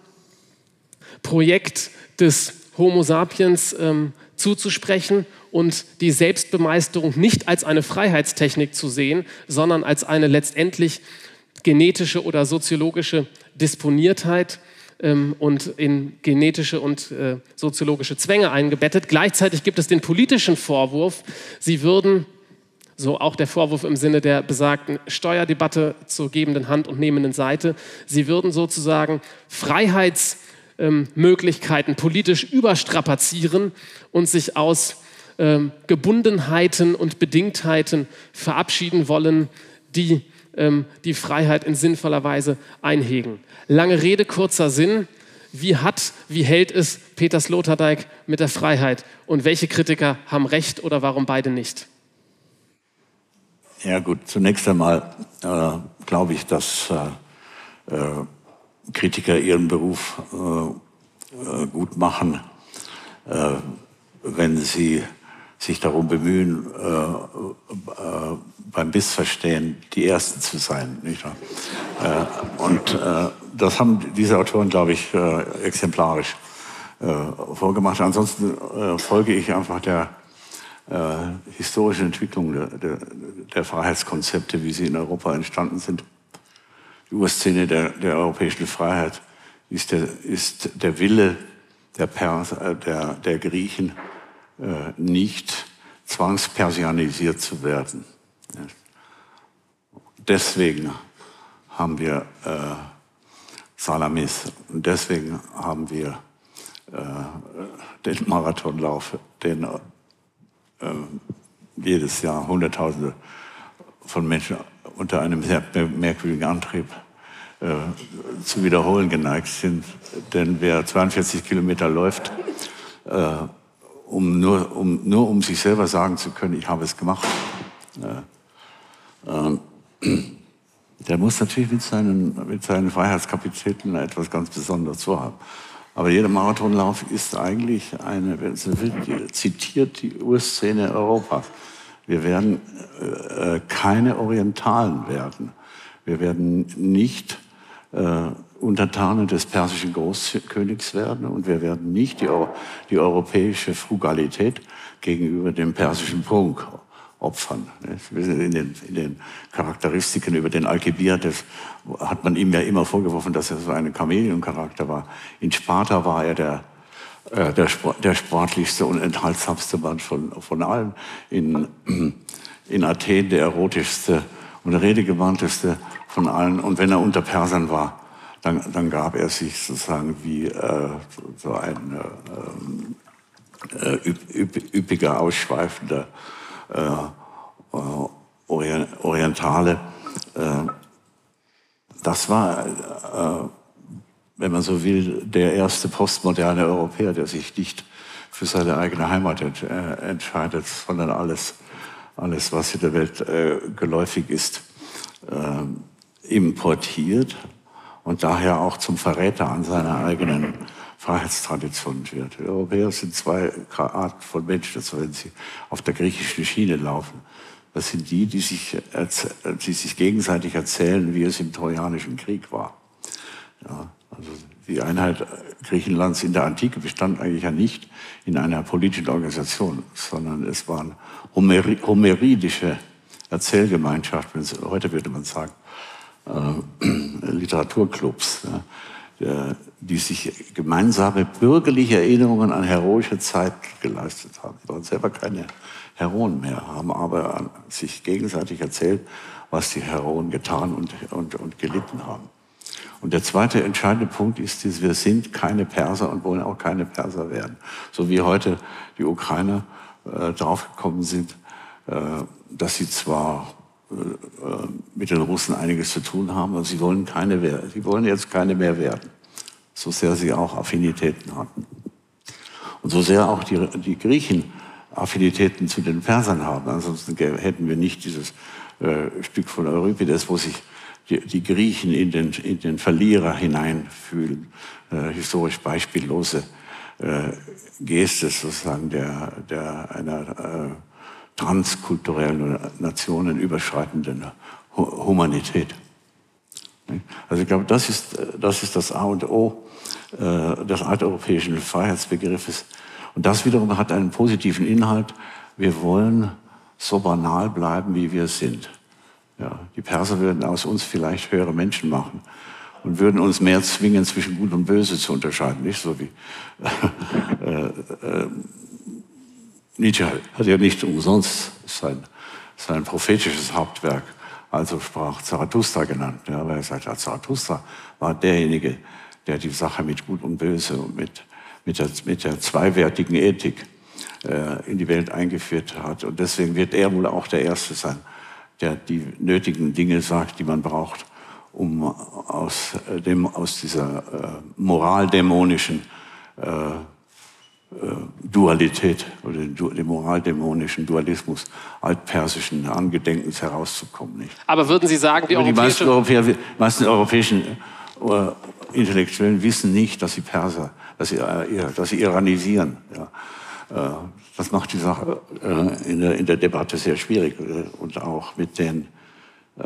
Projekt des Homo sapiens ähm, zuzusprechen und die Selbstbemeisterung nicht als eine Freiheitstechnik zu sehen, sondern als eine letztendlich genetische oder soziologische Disponiertheit ähm, und in genetische und äh, soziologische Zwänge eingebettet. Gleichzeitig gibt es den politischen Vorwurf, sie würden so auch der Vorwurf im Sinne der besagten Steuerdebatte zur gebenden Hand und nehmenden Seite. Sie würden sozusagen Freiheitsmöglichkeiten politisch überstrapazieren und sich aus ähm, Gebundenheiten und Bedingtheiten verabschieden wollen, die ähm, die Freiheit in sinnvoller Weise einhegen. Lange Rede, kurzer Sinn. Wie hat, wie hält es Peter Sloterdijk mit der Freiheit? Und welche Kritiker haben recht oder warum beide nicht? Ja gut, zunächst einmal äh, glaube ich, dass äh, äh, Kritiker ihren Beruf äh, äh, gut machen, äh, wenn sie sich darum bemühen, beim Missverstehen die Ersten zu sein. Und das haben diese Autoren, glaube ich, exemplarisch vorgemacht. Ansonsten folge ich einfach der historische Entwicklung der, der, der, Freiheitskonzepte, wie sie in Europa entstanden sind. Die Urszene der, der europäischen Freiheit ist der, ist der Wille der, Pers, äh, der, der Griechen, äh, nicht zwangspersianisiert zu werden. Deswegen haben wir äh, Salamis und deswegen haben wir äh, den Marathonlauf, den äh, jedes Jahr Hunderttausende von Menschen unter einem sehr merkwürdigen Antrieb äh, zu wiederholen geneigt sind. Denn wer 42 Kilometer läuft, äh, um nur, um, nur um sich selber sagen zu können, ich habe es gemacht, äh, der muss natürlich mit seinen, mit seinen Freiheitskapazitäten etwas ganz Besonderes vorhaben. Aber jeder Marathonlauf ist eigentlich eine, wenn Sie will, zitiert die Urszene Europas. Wir werden äh, keine Orientalen werden. Wir werden nicht äh, Untertanen des persischen Großkönigs werden und wir werden nicht die, die europäische Frugalität gegenüber dem persischen Prunk opfern. In den, in den Charakteristiken über den Alkibiades hat man ihm ja immer vorgeworfen, dass er so ein Chamäleoncharakter war. In Sparta war er der, äh, der, der sportlichste und enthaltsamste Mann von, von allen. In, in Athen der erotischste und redegewandteste von allen. Und wenn er unter Persern war, dann, dann gab er sich sozusagen wie äh, so ein äh, äh üpp, üpp, üppiger, ausschweifender äh, äh, Orientale. Äh, das war, wenn man so will, der erste postmoderne Europäer, der sich nicht für seine eigene Heimat entscheidet, sondern alles, alles was in der Welt geläufig ist, importiert und daher auch zum Verräter an seiner eigenen Freiheitstradition wird. Die Europäer sind zwei Arten von Menschen, also wenn sie auf der griechischen Schiene laufen. Das sind die, die sich, die sich gegenseitig erzählen, wie es im Trojanischen Krieg war. Ja, also die Einheit Griechenlands in der Antike bestand eigentlich ja nicht in einer politischen Organisation, sondern es waren homeri homeridische Erzählgemeinschaften, heute würde man sagen, äh, Literaturclubs. Ja die sich gemeinsame bürgerliche Erinnerungen an heroische Zeit geleistet haben. Sie waren selber keine Heroen mehr, haben aber sich gegenseitig erzählt, was die Heroen getan und, und, und gelitten haben. Und der zweite entscheidende Punkt ist, dass wir sind keine Perser und wollen auch keine Perser werden. So wie heute die Ukrainer äh, draufgekommen sind, äh, dass sie zwar äh, äh, mit den Russen einiges zu tun haben, aber sie wollen keine, sie wollen jetzt keine mehr werden. so sehr sie auch Affinitäten hatten. Und so sehr auch die, die Griechen Affinitäten zu den Persern haben. Ansonsten hätten wir nicht dieses äh, Stück von Euripides, wo sich die, die Griechen in den, in den Verlierer hineinfühlen. Äh, historisch beispiellose äh, Geste sozusagen der, der einer äh, transkulturellen oder nationenüberschreitenden Humanität. Also ich glaube, das ist das, ist das A und O äh, des alteuropäischen Freiheitsbegriffes. Und das wiederum hat einen positiven Inhalt. Wir wollen so banal bleiben, wie wir sind. Ja, die Perser würden aus uns vielleicht höhere Menschen machen und würden uns mehr zwingen, zwischen Gut und Böse zu unterscheiden. Nicht so wie äh, äh, Nietzsche hat ja nicht umsonst sein, sein prophetisches Hauptwerk, also sprach Zarathustra genannt. Ja, weil er sagt, Zarathustra war derjenige, der die Sache mit Gut und Böse und mit, mit, der, mit der zweiwertigen Ethik äh, in die Welt eingeführt hat. Und deswegen wird er wohl auch der Erste sein, der die nötigen Dinge sagt, die man braucht, um aus, äh, dem, aus dieser äh, moraldämonischen äh, Dualität oder dem moraldämonischen Dualismus altpersischen Angedenkens herauszukommen. Nicht? Aber würden Sie sagen, die, die meisten, Europäer, meisten europäischen äh, Intellektuellen wissen nicht, dass sie Perser, dass sie, äh, dass sie iranisieren. Ja. Äh, das macht die Sache äh, in, der, in der Debatte sehr schwierig äh, und auch mit den, äh,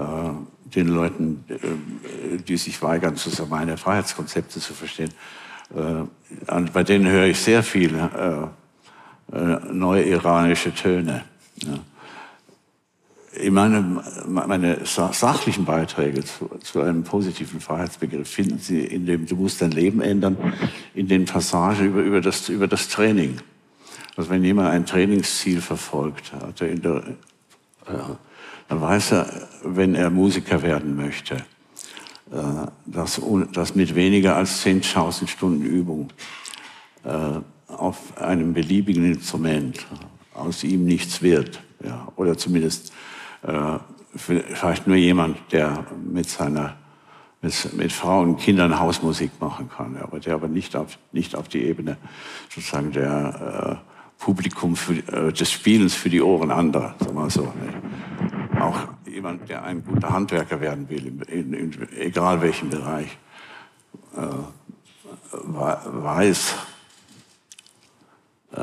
den Leuten, äh, die sich weigern, sozusagen meine Freiheitskonzepte zu verstehen. Bei denen höre ich sehr viele neue iranische Töne. Ja in meinem, meine sachlichen Beiträge zu, zu, einem positiven Freiheitsbegriff finden Sie in dem Du musst dein Leben ändern, in den Passagen über, über, das, über das Training. Also wenn jemand ein Trainingsziel verfolgt, hat er in der, äh, dann weiß er, wenn er Musiker werden möchte, äh, dass, dass mit weniger als 10.000 Stunden Übung äh, auf einem beliebigen Instrument aus ihm nichts wird. Ja, oder zumindest äh, vielleicht nur jemand, der mit seiner mit, mit Frauen und Kindern Hausmusik machen kann, aber der aber nicht auf, nicht auf die Ebene sozusagen der äh, Publikum für, äh, des Spielens für die Ohren anderer, sagen wir so. Ne? Auch jemand, der ein guter Handwerker werden will, in, in, in egal welchem Bereich, äh, weiß, äh,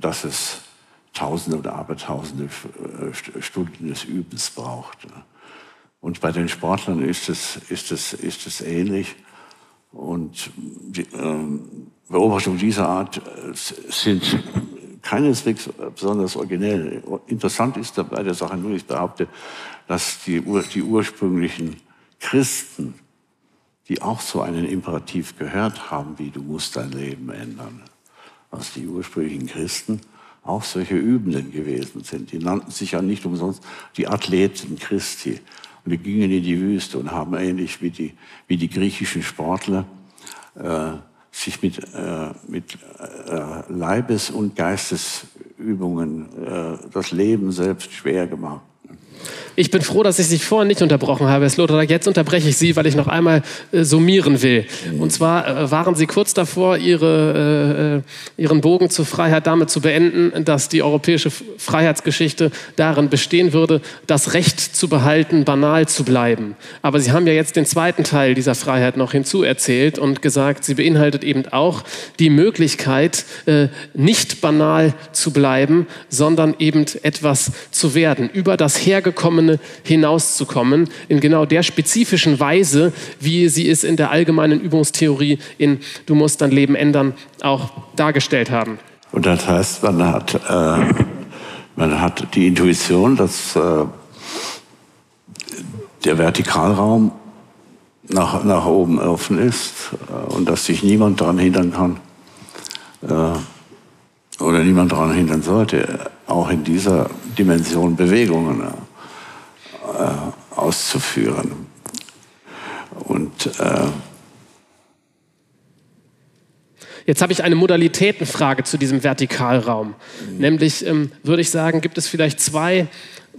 dass es Tausende oder Abertausende äh, Stunden des Übens braucht. Und bei den Sportlern ist es, ist es, ist es ähnlich. Und die, ähm, Beobachtungen dieser Art äh, sind keineswegs besonders originell. Interessant ist bei der Sache nur, ich behaupte, dass die, die ursprünglichen Christen, die auch so einen Imperativ gehört haben, wie du musst dein Leben ändern, was die ursprünglichen Christen auch solche Übenden gewesen sind. Die nannten sich ja nicht umsonst die Athleten Christi. Die gingen in die Wüste und haben ähnlich wie die, wie die griechischen Sportler äh, sich mit, äh, mit äh, Leibes- und Geistesübungen äh, das Leben selbst schwer gemacht. Ich bin froh, dass ich Sie vorhin nicht unterbrochen habe, Herr Sloterdijk. Jetzt unterbreche ich Sie, weil ich noch einmal äh, summieren will. Und zwar äh, waren Sie kurz davor, Ihre, äh, Ihren Bogen zur Freiheit damit zu beenden, dass die europäische Freiheitsgeschichte darin bestehen würde, das Recht zu behalten, banal zu bleiben. Aber Sie haben ja jetzt den zweiten Teil dieser Freiheit noch hinzuerzählt und gesagt, sie beinhaltet eben auch die Möglichkeit, äh, nicht banal zu bleiben, sondern eben etwas zu werden, über das hergekommene hinauszukommen, in genau der spezifischen Weise, wie sie es in der allgemeinen Übungstheorie in Du musst dein Leben ändern auch dargestellt haben. Und das heißt, man hat, äh, man hat die Intuition, dass äh, der Vertikalraum nach, nach oben offen ist äh, und dass sich niemand daran hindern kann äh, oder niemand daran hindern sollte, auch in dieser Dimension Bewegungen äh, auszuführen. Und äh, Jetzt habe ich eine Modalitätenfrage zu diesem Vertikalraum. Mhm. Nämlich ähm, würde ich sagen, gibt es vielleicht zwei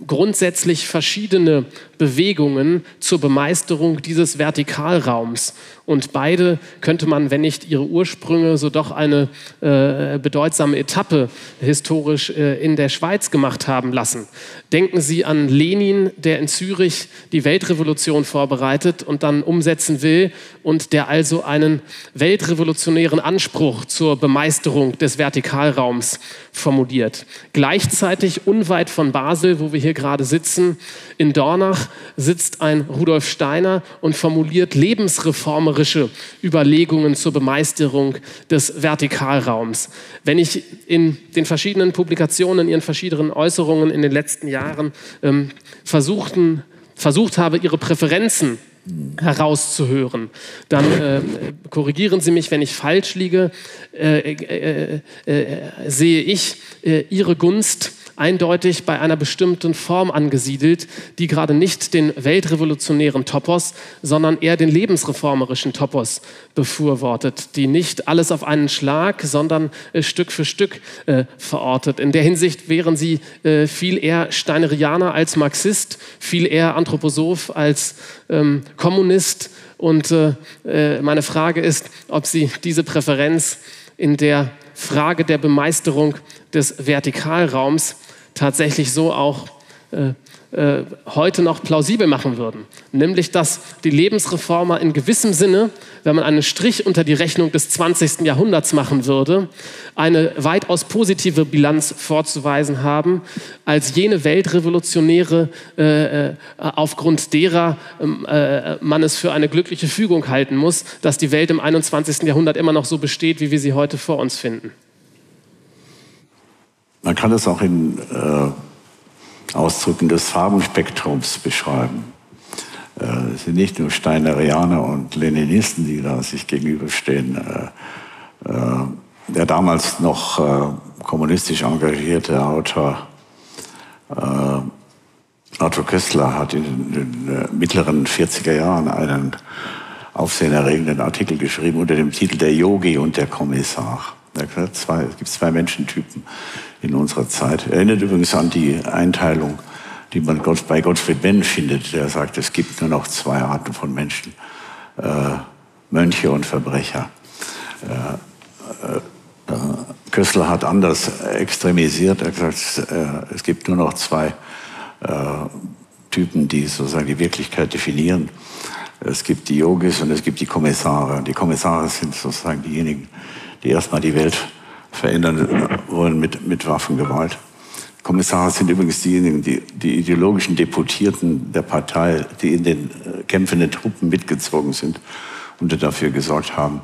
grundsätzlich verschiedene Bewegungen zur Bemeisterung dieses Vertikalraums. Und beide könnte man, wenn nicht ihre Ursprünge, so doch eine äh, bedeutsame Etappe historisch äh, in der Schweiz gemacht haben lassen. Denken Sie an Lenin, der in Zürich die Weltrevolution vorbereitet und dann umsetzen will und der also einen weltrevolutionären Anspruch zur Bemeisterung des Vertikalraums formuliert. Gleichzeitig unweit von Basel, wo wir hier gerade sitzen, in Dornach sitzt ein Rudolf Steiner und formuliert lebensreformerische Überlegungen zur Bemeisterung des Vertikalraums. Wenn ich in den verschiedenen Publikationen, in ihren verschiedenen Äußerungen in den letzten Jahren ähm, versuchten, versucht habe, ihre Präferenzen herauszuhören. Dann äh, korrigieren Sie mich, wenn ich falsch liege, äh, äh, äh sehe ich äh, Ihre Gunst eindeutig bei einer bestimmten Form angesiedelt, die gerade nicht den weltrevolutionären Topos, sondern eher den lebensreformerischen Topos befürwortet, die nicht alles auf einen Schlag, sondern äh, Stück für Stück äh, verortet. In der Hinsicht wären sie äh, viel eher Steinerianer als Marxist, viel eher Anthroposoph als ähm, Kommunist. Und äh, äh, meine Frage ist, ob Sie diese Präferenz in der Frage der Bemeisterung des Vertikalraums tatsächlich so auch äh, äh, heute noch plausibel machen würden. Nämlich, dass die Lebensreformer in gewissem Sinne, wenn man einen Strich unter die Rechnung des 20. Jahrhunderts machen würde, eine weitaus positive Bilanz vorzuweisen haben, als jene Weltrevolutionäre, äh, äh aufgrund derer ähm, äh, man es für eine glückliche Fügung halten muss, dass die Welt im 21. Jahrhundert immer noch so besteht, wie wir sie heute vor uns finden. Man kann es auch in äh, Ausdrücken des Farbenspektrums beschreiben. Äh, es sind nicht nur Steinerianer und Leninisten, die da sich gegenüberstehen. Äh, äh der damals noch äh, kommunistisch engagierte Autor äh, Arthur Köstler hat in den mittleren 40er Jahren einen aufsehenerregenden Artikel geschrieben unter dem Titel Der Yogi und der Kommissar. Da zwei, es gibt zwei Menschentypen in unserer Zeit. Erinnert übrigens an die Einteilung, die man bei Gottfried Benn findet, der sagt, es gibt nur noch zwei Arten von Menschen, äh, Mönche und Verbrecher. Äh, äh, Kössler hat anders extremisiert, er hat gesagt, äh, es gibt nur noch zwei äh, Typen, die sozusagen die Wirklichkeit definieren. Es gibt die Yogis und es gibt die Kommissare. Die Kommissare sind sozusagen diejenigen, die erstmal die Welt verändern wollen mit, mit Waffengewalt. Kommissare sind übrigens diejenigen, die, die ideologischen Deputierten der Partei, die in den äh, kämpfenden Truppen mitgezogen sind und dafür gesorgt haben,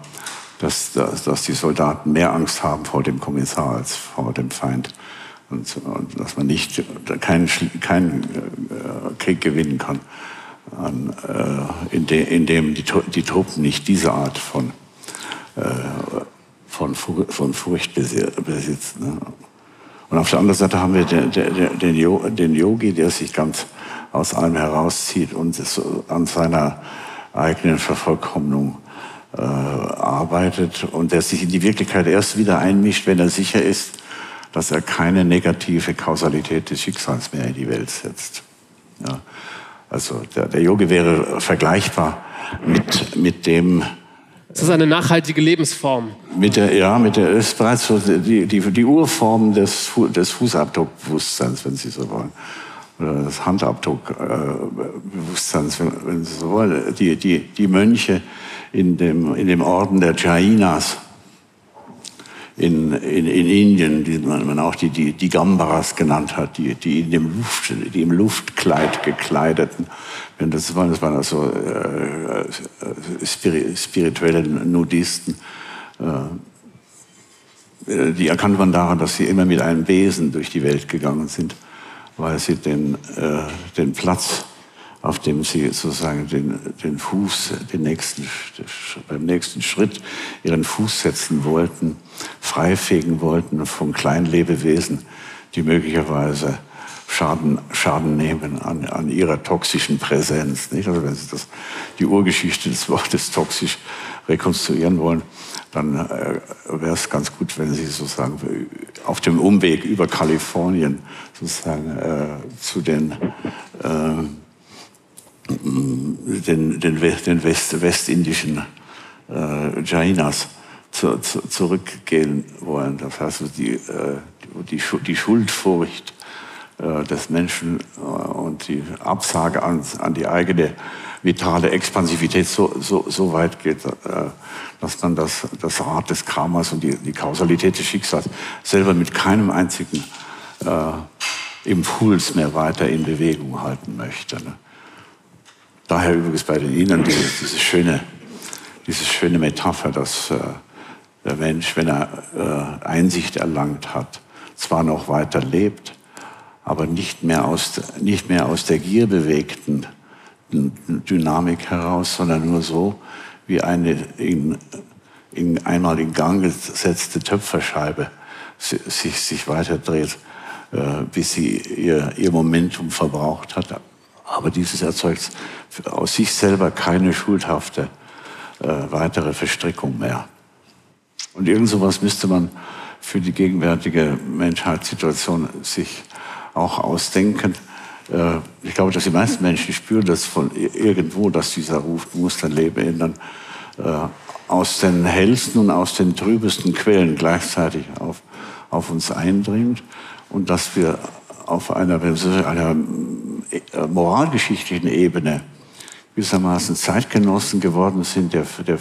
dass, dass, dass die Soldaten mehr Angst haben vor dem Kommissar als vor dem Feind. Und, und dass man nicht keinen, keinen äh, Krieg gewinnen kann, an, äh, in, de, in, dem die, die Truppen nicht diese Art von äh, von, von Furcht besitzt. Ne? Und auf der anderen Seite haben wir den, den, den Yogi, der sich ganz aus allem herauszieht und an seiner eigenen Vervollkommnung äh, arbeitet und der sich in die Wirklichkeit erst wieder einmischt, wenn er sicher ist, dass er keine negative Kausalität des Schicksals mehr in die Welt setzt. Ja. Also der, der Yogi wäre vergleichbar mit, mit dem das ist eine nachhaltige Lebensform. Mit der, ja, mit der ist bereits so die, die, die Urform des, des Fußabdruckbewusstseins, wenn Sie so wollen. Oder des Handabdruckbewusstseins, wenn, wenn Sie so wollen. Die, die, die Mönche in dem, in dem Orden der Jainas, in, in, in Indien, die man auch die, die, die Gambaras genannt hat, die, die, in dem Luft, die im Luftkleid gekleideten. Das waren, das waren also äh, äh spirituelle Nudisten. Äh, die erkannte man daran, dass sie immer mit einem Besen durch die Welt gegangen sind, weil sie den, äh, den Platz auf dem sie sozusagen den, den Fuß, den nächsten, beim nächsten Schritt ihren Fuß setzen wollten, freifegen wollten von Kleinlebewesen, die möglicherweise Schaden, Schaden nehmen an, an ihrer toxischen Präsenz. Nicht? Also wenn Sie das, die Urgeschichte des Wortes toxisch rekonstruieren wollen, dann äh, wäre es ganz gut, wenn Sie sozusagen auf dem Umweg über Kalifornien sozusagen äh, zu den, äh, den, den, den West, westindischen äh, Jainas zu, zu, zurückgehen wollen. Das heißt, die, äh, die, die Schuldfurcht äh, des Menschen äh, und die Absage an, an die eigene vitale Expansivität so, so, so weit geht, äh, dass man das, das Rad des Karmas und die, die Kausalität des Schicksals selber mit keinem einzigen äh, Impuls mehr weiter in Bewegung halten möchte. Ne? Daher übrigens bei den Ihnen diese, diese, schöne, diese schöne Metapher, dass äh, der Mensch, wenn er äh, Einsicht erlangt hat, zwar noch weiter lebt, aber nicht mehr aus, nicht mehr aus der Gier bewegten Dynamik heraus, sondern nur so, wie eine in, in einmal in Gang gesetzte Töpferscheibe sich, sich weiterdreht, äh, bis sie ihr, ihr Momentum verbraucht hat. Aber dieses erzeugt aus sich selber keine schuldhafte äh, weitere Verstrickung mehr. Und irgend sowas müsste man für die gegenwärtige Menschheitssituation sich auch ausdenken. Äh, ich glaube, dass die meisten Menschen spüren das von irgendwo, dass dieser Ruf, du dein Leben ändern, äh, aus den hellsten und aus den trübesten Quellen gleichzeitig auf, auf uns eindringt und dass wir auf einer, einer äh, moralgeschichtlichen Ebene gewissermaßen Zeitgenossen geworden sind der, der,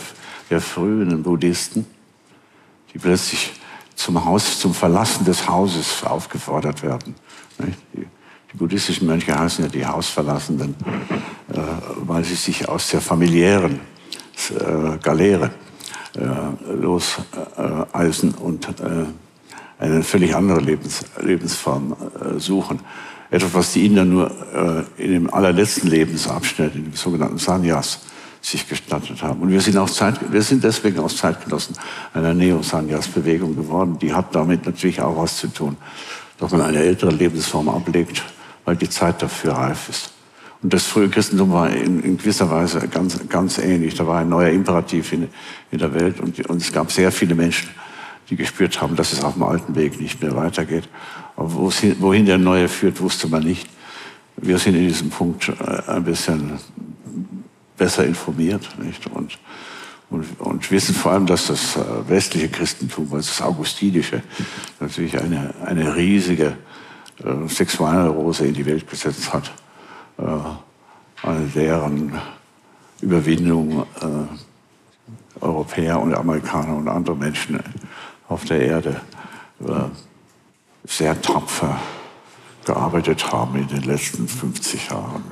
der frühen Buddhisten, die plötzlich zum Haus, zum Verlassen des Hauses aufgefordert werden. Die, die buddhistischen Mönche heißen ja die Hausverlassenden, äh, weil sie sich aus der familiären äh, Galeere äh, loseisen und äh, eine völlig andere Lebens, Lebensform äh, suchen. Etwas, was die Inder nur äh, in dem allerletzten Lebensabschnitt, in dem sogenannten Sanyas, sich gestattet haben. Und wir sind, auch Zeit, wir sind deswegen auch Zeitgenossen einer Neo-Sanyas-Bewegung geworden. Die hat damit natürlich auch was zu tun dass man eine ältere Lebensform ablegt, weil die Zeit dafür reif ist. Und das frühe Christentum war in, in gewisser Weise ganz, ganz ähnlich. Da war ein neuer Imperativ in, in der Welt und, und, es gab sehr viele Menschen, die gespürt haben, dass es auf dem alten Weg nicht mehr weitergeht. Aber wohin der neue führt, wusste man nicht. Wir sind in diesem Punkt äh, ein bisschen besser informiert nicht? Und und, und wissen vor allem, dass das äh, westliche Christentum, also das augustinische, natürlich eine, eine riesige äh, Sexualneurose in die Welt gesetzt hat, äh, an deren Überwindung äh, Europäer und Amerikaner und andere Menschen auf der Erde äh, sehr tapfer gearbeitet haben in den letzten 50 Jahren.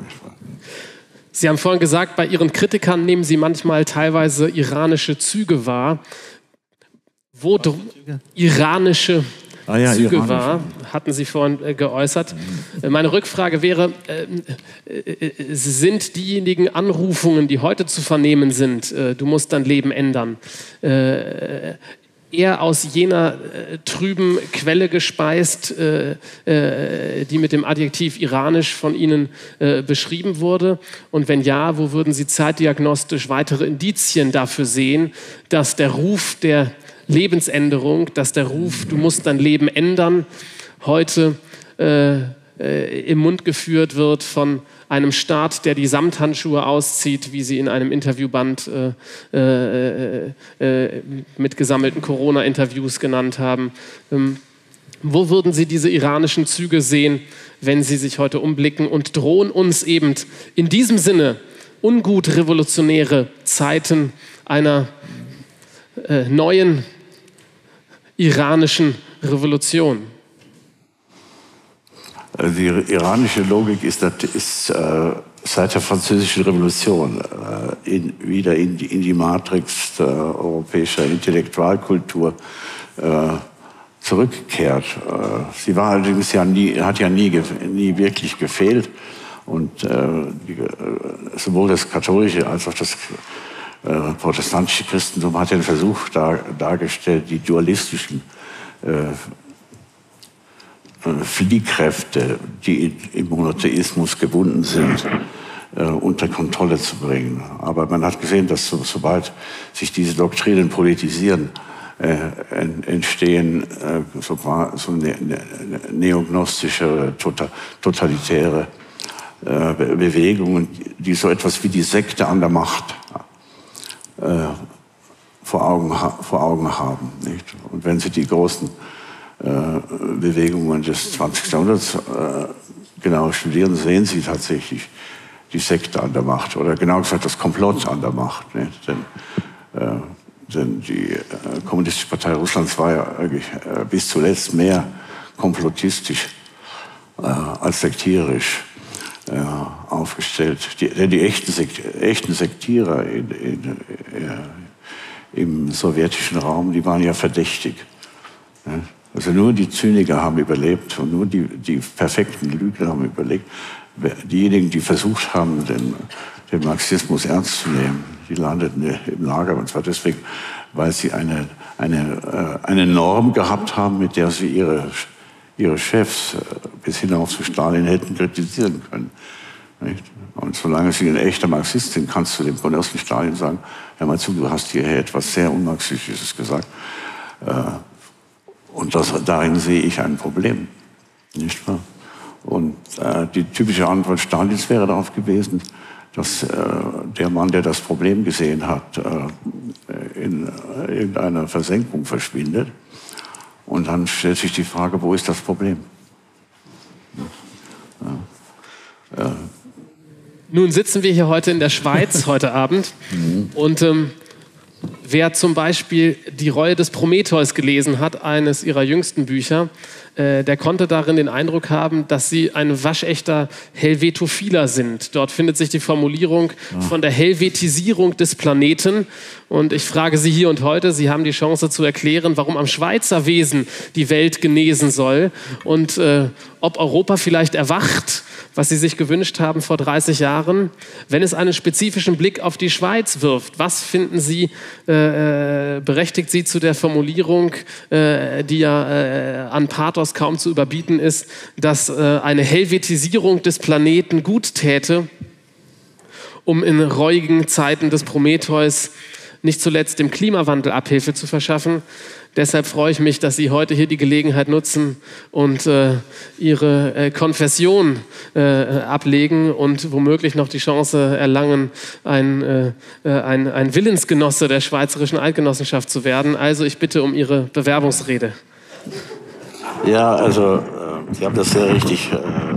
Sie haben vorhin gesagt, bei Ihren Kritikern nehmen Sie manchmal teilweise iranische Züge wahr. Wo iranische Ah ja, Züge Iranisch. war, hatten Sie vorhin äh, geäußert. Äh, meine Rückfrage wäre, äh, äh, äh, sind diejenigen Anrufungen, die heute zu vernehmen sind, du musst dein Leben ändern, eher aus jener äh, trüben Quelle gespeist, äh, äh, die mit dem Adjektiv iranisch von Ihnen äh, beschrieben wurde? Und wenn ja, wo würden Sie zeitdiagnostisch weitere Indizien dafür sehen, dass der Ruf der Lebensänderung, dass der Ruf, du musst dein Leben ändern, heute äh, äh, im Mund geführt wird von einem Staat, der die Samthandschuhe auszieht, wie Sie in einem Interviewband äh, äh, äh, mit gesammelten Corona-Interviews genannt haben. Ähm, wo würden Sie diese iranischen Züge sehen, wenn Sie sich heute umblicken und drohen uns eben in diesem Sinne ungut revolutionäre Zeiten einer äh, neuen iranischen Revolution? Also die iranische Logik ist, ist äh, seit der Französischen Revolution äh, in, wieder in die, in die, Matrix der europäischer Intellektualkultur äh, zurückgekehrt. Äh, sie war allerdings ja nie, hat ja nie, nie wirklich gefehlt. Und äh, die, äh, sowohl das katholische als auch das protestantische Christentum hat den Versuch dar, dargestellt, die dualistischen äh, Fliehkräfte, die im Monotheismus gebunden sind, äh, unter Kontrolle zu bringen. Aber man hat gesehen, dass so, sobald sich diese Doktrinen politisieren, äh, entstehen äh, so, so ne, ne, neognostische, tota, totalitäre äh, Bewegungen, die so etwas wie die Sekte an der Macht äh, vor, Augen, vor Augen haben. Nicht? Und wenn Sie die großen äh, Bewegungen des 20. Jahrhunderts äh, genau studieren, sehen Sie tatsächlich die Sekte an der Macht oder genau gesagt das Komplott an der Macht. Nicht? Denn, äh, denn die äh, Kommunistische Partei Russlands war ja eigentlich äh, bis zuletzt mehr komplottistisch äh, als sektierisch äh, aufgestellt. Die, denn die echten, Sekt, echten Sektierer in, in, im sowjetischen Raum, die waren ja verdächtig. Ne? Also nur die Zyniker haben überlebt und nur die, die perfekten Lügner haben überlebt. Diejenigen, die versucht haben, den, den Marxismus ernst zu nehmen, die landeten im Lager. Und zwar deswegen, weil sie eine, eine, äh, eine Norm gehabt haben, mit der sie ihre, ihre Chefs äh, bis hinauf zu Stalin hätten kritisieren können. Und solange sie ein echter Marxist sind, kannst du dem ersten Stalin sagen, hör mal zu, du hast hier etwas sehr Unmarxistisches gesagt. Äh, und das, darin sehe ich ein Problem. Nicht wahr? Und äh, die typische Antwort Stalins wäre darauf gewesen, dass äh, der Mann, der das Problem gesehen hat, äh, in äh, irgendeiner Versenkung verschwindet. Und dann stellt sich die Frage, wo ist das Problem? Ja. Äh. Nun sitzen wir hier heute in der Schweiz, heute Abend. Mhm. Und ähm, wer zum Beispiel die Reue des Prometheus gelesen hat, eines ihrer jüngsten Bücher, äh, der konnte darin den Eindruck haben, dass sie ein waschechter Helvetophiler sind. Dort findet sich die Formulierung von der Helvetisierung des Planeten. Und ich frage Sie hier und heute, Sie haben die Chance zu erklären, warum am Schweizer Wesen die Welt genesen soll und äh, ob Europa vielleicht erwacht was Sie sich gewünscht haben vor 30 Jahren. Wenn es einen spezifischen Blick auf die Schweiz wirft, was finden Sie äh, äh berechtigt Sie zu der Formulierung, äh, die ja äh, an Pathos kaum zu überbieten ist, dass äh, eine Helvetisierung des Planeten gut täte, um in reuigen Zeiten des Prometheus nicht zuletzt dem Klimawandel Abhilfe zu verschaffen. Deshalb freue ich mich, dass Sie heute hier die Gelegenheit nutzen und äh, Ihre äh, Konfession äh, ablegen und womöglich noch die Chance erlangen, ein, äh, äh, ein, ein Willensgenosse der Schweizerischen Eidgenossenschaft zu werden. Also ich bitte um Ihre Bewerbungsrede. Ja, also äh, Sie haben das sehr richtig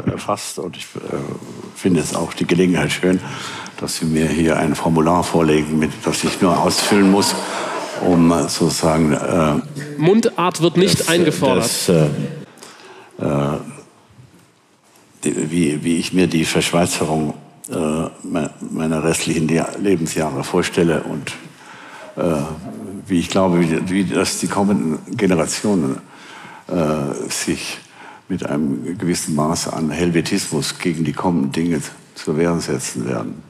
erfasst und ich finde es auch die Gelegenheit schön, dass Sie mir hier ein Formular vorlegen, mit, das ich nur ausfüllen muss um sozusagen. Äh, Mundart wird nicht das, eingefordert. Das, äh, äh, die, wie, wie ich mir die Verschweizerung äh, meiner restlichen Lebensjahre vorstelle und äh, wie ich glaube, wie, wie das die kommenden Generationen äh, sich mit einem gewissen Maß an Helvetismus gegen die kommenden Dinge zur Wehr setzen werden.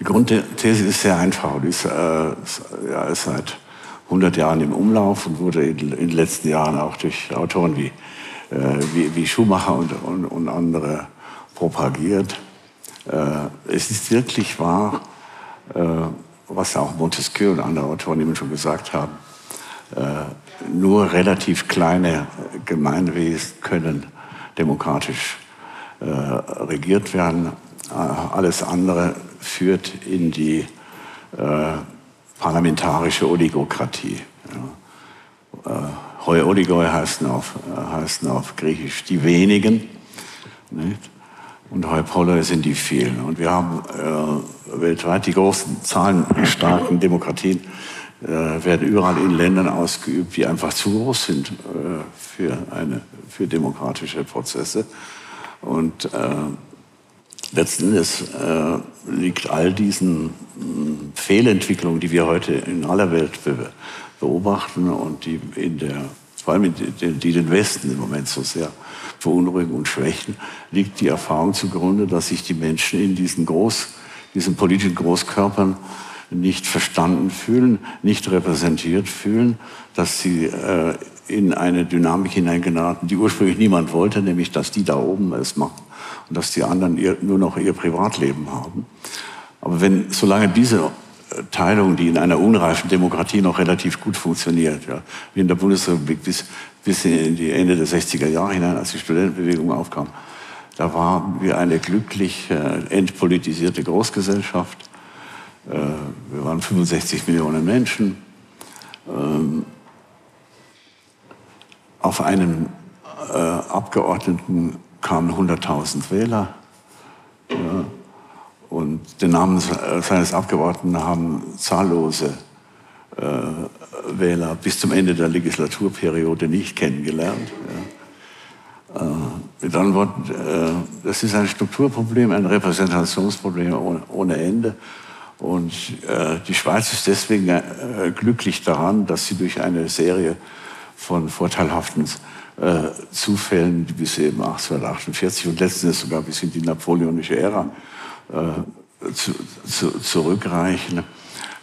Die Grundthese ist sehr einfach. Die ist, äh, ja, ist seit 100 Jahren im Umlauf und wurde in, in den letzten Jahren auch durch Autoren wie, äh, wie, wie, Schumacher und, und, und andere propagiert. Äh, es ist wirklich wahr, äh, was auch Montesquieu und andere Autoren immer schon gesagt haben, äh, nur relativ kleine Gemeinwesen können demokratisch äh, regiert werden. alles andere führt in die äh, parlamentarische Oligokratie. Ja. Äh, Hoi oligoi heißt auf, heißt auf Griechisch die wenigen. Nicht? Und Hoi polloi sind die vielen. Und wir haben äh, weltweit die großen, zahlenstarken Demokratien äh, werden überall in Ländern ausgeübt, die einfach zu groß sind äh, für, eine, für demokratische Prozesse. Und äh, letzten Endes äh, liegt all diesen Fehlentwicklungen, die wir heute in aller Welt be beobachten und die in der vor allem die den Westen im Moment so sehr verunruhigen und schwächen, liegt die Erfahrung zugrunde, dass sich die Menschen in diesen Groß, diesen politischen Großkörpern nicht verstanden fühlen, nicht repräsentiert fühlen, dass sie äh, in eine Dynamik hineingeraten, die ursprünglich niemand wollte, nämlich dass die da oben es machen und dass die anderen ihr, nur noch ihr Privatleben haben. Aber wenn, solange diese äh, Teilung, die in einer unreifen Demokratie noch relativ gut funktioniert, ja, wie in der Bundesrepublik bis, bis in die Ende der 60er Jahre hinein, als die Studentenbewegung aufkam, da waren wir eine glücklich äh, entpolitisierte Großgesellschaft. Äh, wir waren 65 Millionen Menschen. Ähm, auf einen äh, Abgeordneten kamen 100.000 Wähler. Ja, und den Namen seines Abgeordneten haben zahllose äh, Wähler bis zum Ende der Legislaturperiode nicht kennengelernt. Ja. Äh, mit anderen Worten, äh, das ist ein Strukturproblem, ein Repräsentationsproblem ohne, ohne Ende. Und äh, die Schweiz ist deswegen äh, glücklich daran, dass sie durch eine Serie von vorteilhaften Zufällen, die bis eben 1848 und letztens sogar bis in die napoleonische Ära äh, zu, zu, zurückreichen,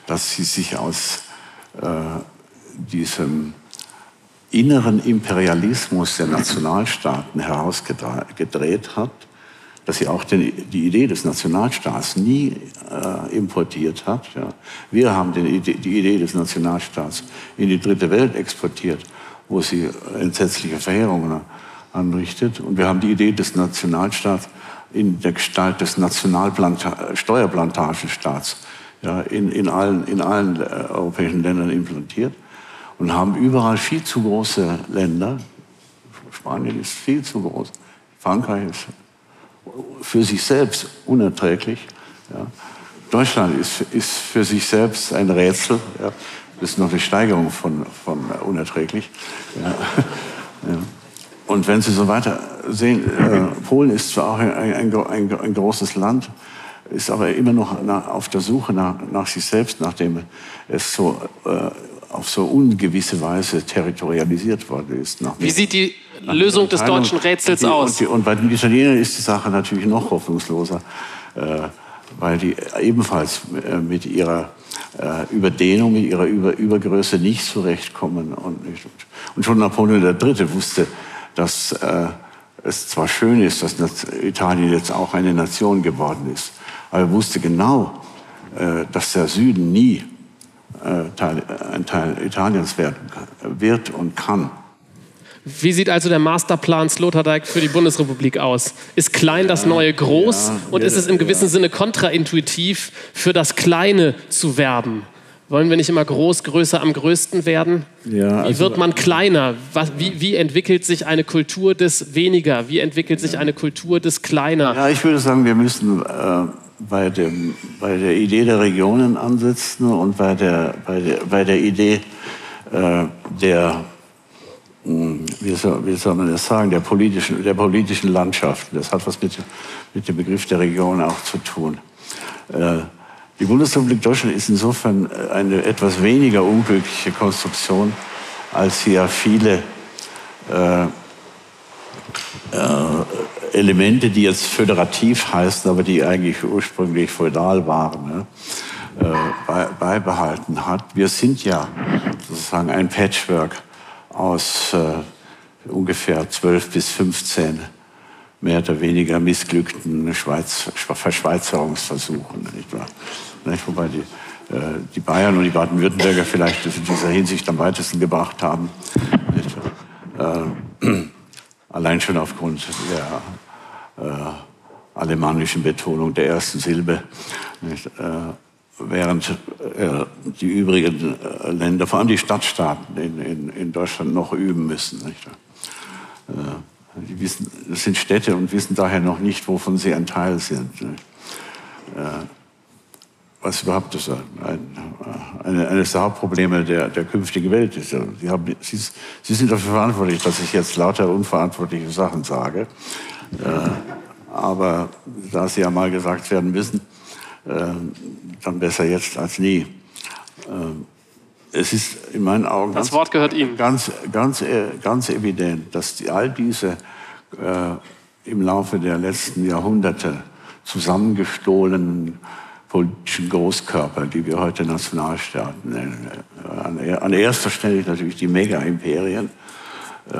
dass sie sich aus äh, diesem inneren Imperialismus der Nationalstaaten herausgedreht hat, dass sie auch den, die Idee des Nationalstaats nie äh, importiert hat. Ja. Wir haben den, die Idee des Nationalstaats in die dritte Welt exportiert wo sie entsetzliche Verheerungen anrichtet. Und wir haben die Idee des Nationalstaats in der Gestalt des Steuerplantagenstaats ja, in, in, allen, in allen äh, europäischen Ländern implantiert und haben überall viel zu große Länder. Spanien ist viel zu groß. Frankreich ist für sich selbst unerträglich. Ja. Deutschland ist, ist für sich selbst ein Rätsel. Ja. Das ist noch eine Steigerung von, von unerträglich. Ja. Ja. Und wenn Sie so weiter sehen, äh, Polen ist zwar auch ein, ein, ein, ein, großes Land, ist aber immer noch nach, auf der Suche nach, nach, sich selbst, nachdem es so äh, auf so ungewisse Weise territorialisiert worden ist. Wie sieht die Lösung des deutschen Rätsels und die, aus? Und, die, und, bei den Italienern ist die Sache natürlich noch hoffnungsloser, äh, weil die ebenfalls äh, mit ihrer äh, Überdehnung, mit ihrer Über Übergröße nicht zurechtkommen. Und, und schon Napoleon III. wusste, dass äh, es zwar schön ist, dass Italien jetzt auch eine Nation geworden ist, aber er wusste genau, äh, dass der Süden nie äh, Teil, ein Teil Italiens werden wird und kann. Wie sieht also der Masterplan Sloterdijk für die Bundesrepublik aus? Ist klein das neue groß ja, und ist es im gewissen ja. Sinne kontraintuitiv, für das Kleine zu werben? Wollen wir nicht immer groß, größer am größten werden? Ja, also, wie wird man kleiner? Was, wie, wie, entwickelt sich eine Kultur des Weniger? Wie entwickelt sich eine Kultur des Kleiner? Ja, ich würde sagen, wir müssen äh, bei, dem, bei, der Idee der Regionen ansetzen und bei der, bei der, bei der Idee äh, der wie soll, wie soll, man das sagen, der politischen, der politischen Landschaft. Das hat was mit, mit dem Begriff der Region auch zu tun. Äh, die Bundesrepublik Deutschland ist insofern eine etwas weniger unglückliche Konstruktion, als sie ja viele äh, äh, Elemente, die jetzt föderativ heißen, aber die eigentlich ursprünglich feudal waren, ne, beibehalten hat. Wir sind ja sozusagen ein Patchwork aus äh, ungefähr 12 bis 15 mehr oder weniger missglückten Schweiz, Verschweizerungsversuchen. Nicht wahr? Nicht? Wobei die, äh, die Bayern und die Baden-Württemberger vielleicht in dieser Hinsicht am weitesten gebracht haben. Äh, allein schon aufgrund der äh, alemannischen Betonung der ersten Silbe. Nicht? Äh, während äh, die übrigen äh, Länder, vor allem die Stadtstaaten in, in, in Deutschland, noch üben müssen. Äh, die wissen, das sind Städte und wissen daher noch nicht, wovon sie ein Teil sind. Äh, was überhaupt das ein, eine, eines der Hauptprobleme der, der künftigen Welt ist. Sie, haben, sie, sie, sind dafür verantwortlich, dass ich jetzt lauter unverantwortliche Sachen sage. Äh, aber da sie ja mal gesagt werden müssen, äh, dann besser jetzt als nie. Äh, es ist in meinen Augen das Wort gehört Ihnen. Ganz, ganz, äh, ganz evident, dass die, all diese äh, im Laufe der letzten Jahrhunderte zusammengestohlenen politischen Großkörper, die wir heute Nationalstaaten nennen. An, erster Stelle natürlich die Mega-Imperien. Äh,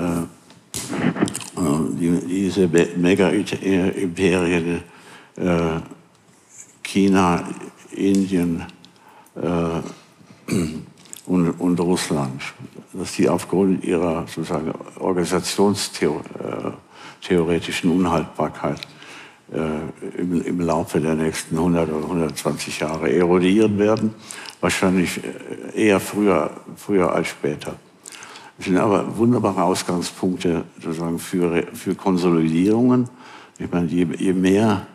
die, diese Mega-Imperien äh, China, Indien äh, und, und, Russland, dass die aufgrund ihrer sozusagen organisationstheoretischen Unhaltbarkeit äh, im, im, Laufe der nächsten 100 oder 120 Jahre erodieren werden. Wahrscheinlich äh, eher früher, früher als später. Das sind aber wunderbare Ausgangspunkte sozusagen für, für Konsolidierungen. Ich meine, je, je mehr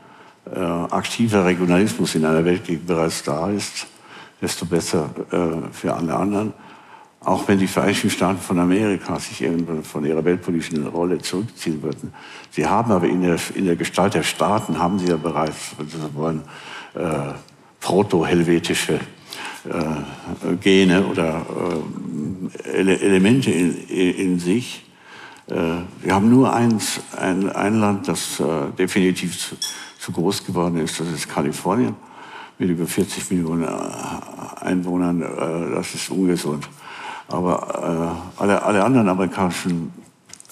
äh, aktiver Regionalismus in einer Welt, die bereits da ist, desto besser äh, für alle anderen auch wenn die Vereinigten Staaten von Amerika sich irgendwann von ihrer weltpolitischen Rolle zurückziehen würden. Sie haben aber in der, in der Gestalt der Staaten, haben sie ja bereits, äh, proto-helvetische äh, Gene oder äh, Ele Elemente in, in sich. Äh, wir haben nur eins, ein, ein Land, das äh, definitiv zu groß geworden ist, das ist Kalifornien mit über 40 Millionen äh, Einwohnern. Das ist ungesund. Aber äh, alle, alle anderen amerikanischen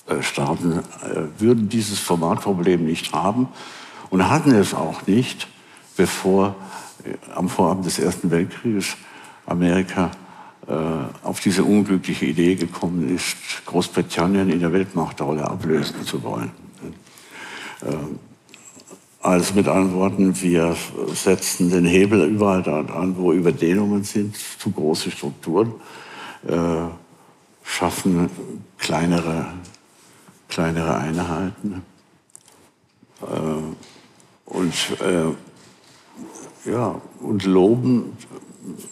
äh, Staaten äh, würden dieses Formatproblem nicht haben und hatten es auch nicht, bevor äh, am Vorabend des Ersten Weltkrieges Amerika äh, auf diese unglückliche Idee gekommen ist, Großbritannien in der Weltmachtrolle ablösen zu wollen. Also mit anderen Worten, wir setzen den Hebel überall da an, wo Überdehnungen sind, zu große Strukturen äh, schaffen kleinere, kleinere Einheiten. Äh, und, äh, ja, und, loben,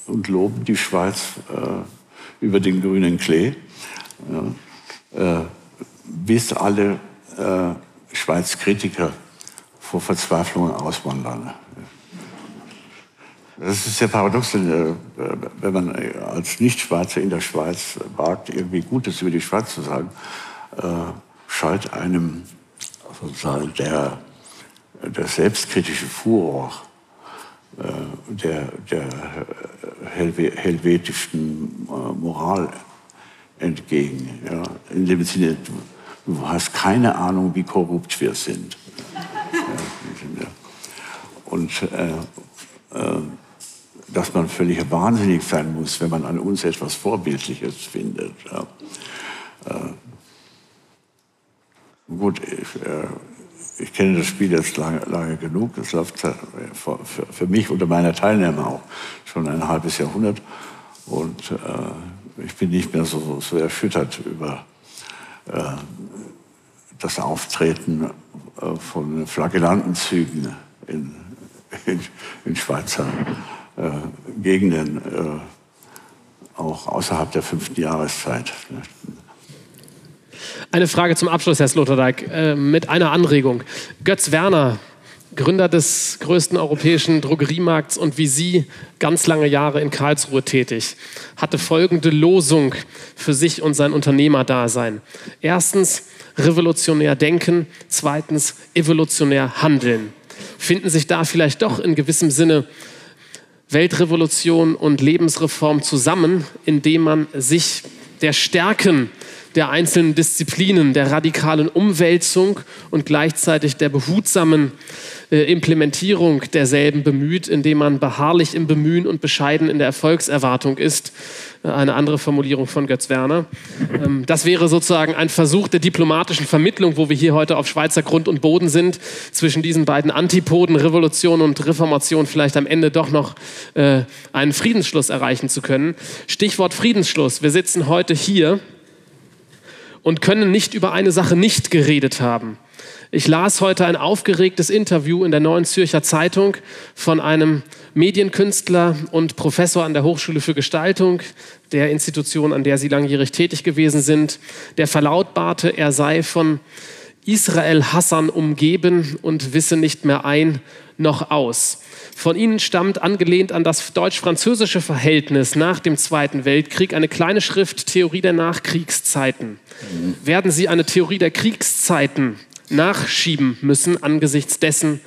und loben die Schweiz äh, über den grünen Klee, ja, äh, bis alle äh, Schweiz-Kritiker vor Verzweiflung auswandern. Das ist sehr paradox, äh, wenn man als Nicht-Schwarzer in der Schweiz wagt, irgendwie Gutes über die Schweiz zu sagen, äh, schallt einem sozusagen der, der selbstkritische Furor äh, der, der helvetischen Moral entgegen. In dem Sinne, du hast keine Ahnung, wie korrupt wir sind. Ja, und äh, äh, dass man völlig wahnsinnig sein muss, wenn man an uns etwas Vorbildliches findet. Ja. Äh, gut, ich, äh, ich, kenne das Spiel jetzt lange, lange genug. Es läuft für, für, für, mich und meine Teilnehmer auch schon ein halbes Jahrhundert. Und äh, ich bin nicht mehr so, so erschüttert über äh, das Auftreten äh, von Flagellantenzügen in, in, in Schweizer äh, Gegenden, äh, auch außerhalb der fünften Jahreszeit. Eine Frage zum Abschluss, Herr Sloterdijk, äh, mit einer Anregung. Götz Werner, Gründer des größten europäischen Drogeriemarkts und wie Sie ganz lange Jahre in Karlsruhe tätig, hatte folgende Losung für sich und sein Unternehmerdasein. Erstens, revolutionär denken. Zweitens, evolutionär handeln. Finden sich da vielleicht doch in gewissem Sinne Weltrevolution und Lebensreform zusammen, indem man sich der Stärken der einzelnen Disziplinen, der radikalen Umwälzung und gleichzeitig der behutsamen äh, Implementierung derselben bemüht, indem man beharrlich im Bemühen und bescheiden in der Erfolgserwartung ist. Äh, eine andere Formulierung von Götz Werner. Ähm, das wäre sozusagen ein Versuch der diplomatischen Vermittlung, wo wir hier heute auf Schweizer Grund und Boden sind, zwischen diesen beiden Antipoden, Revolution und Reformation, vielleicht am Ende doch noch äh, einen Friedensschluss erreichen zu können. Stichwort Friedensschluss. Wir sitzen heute hier und können nicht über eine Sache nicht geredet haben. Ich las heute ein aufgeregtes Interview in der Neuen Zürcher Zeitung von einem Medienkünstler und Professor an der Hochschule für Gestaltung, der Institution, an der Sie langjährig tätig gewesen sind, der verlautbarte, er sei von Israel Hassan umgeben und wisse nicht mehr ein noch aus. Von Ihnen stammt, angelehnt an das deutsch-französische Verhältnis nach dem Zweiten Weltkrieg, eine kleine Schrift Theorie der Nachkriegszeiten. Werden Sie eine Theorie der Kriegszeiten nachschieben müssen angesichts dessen,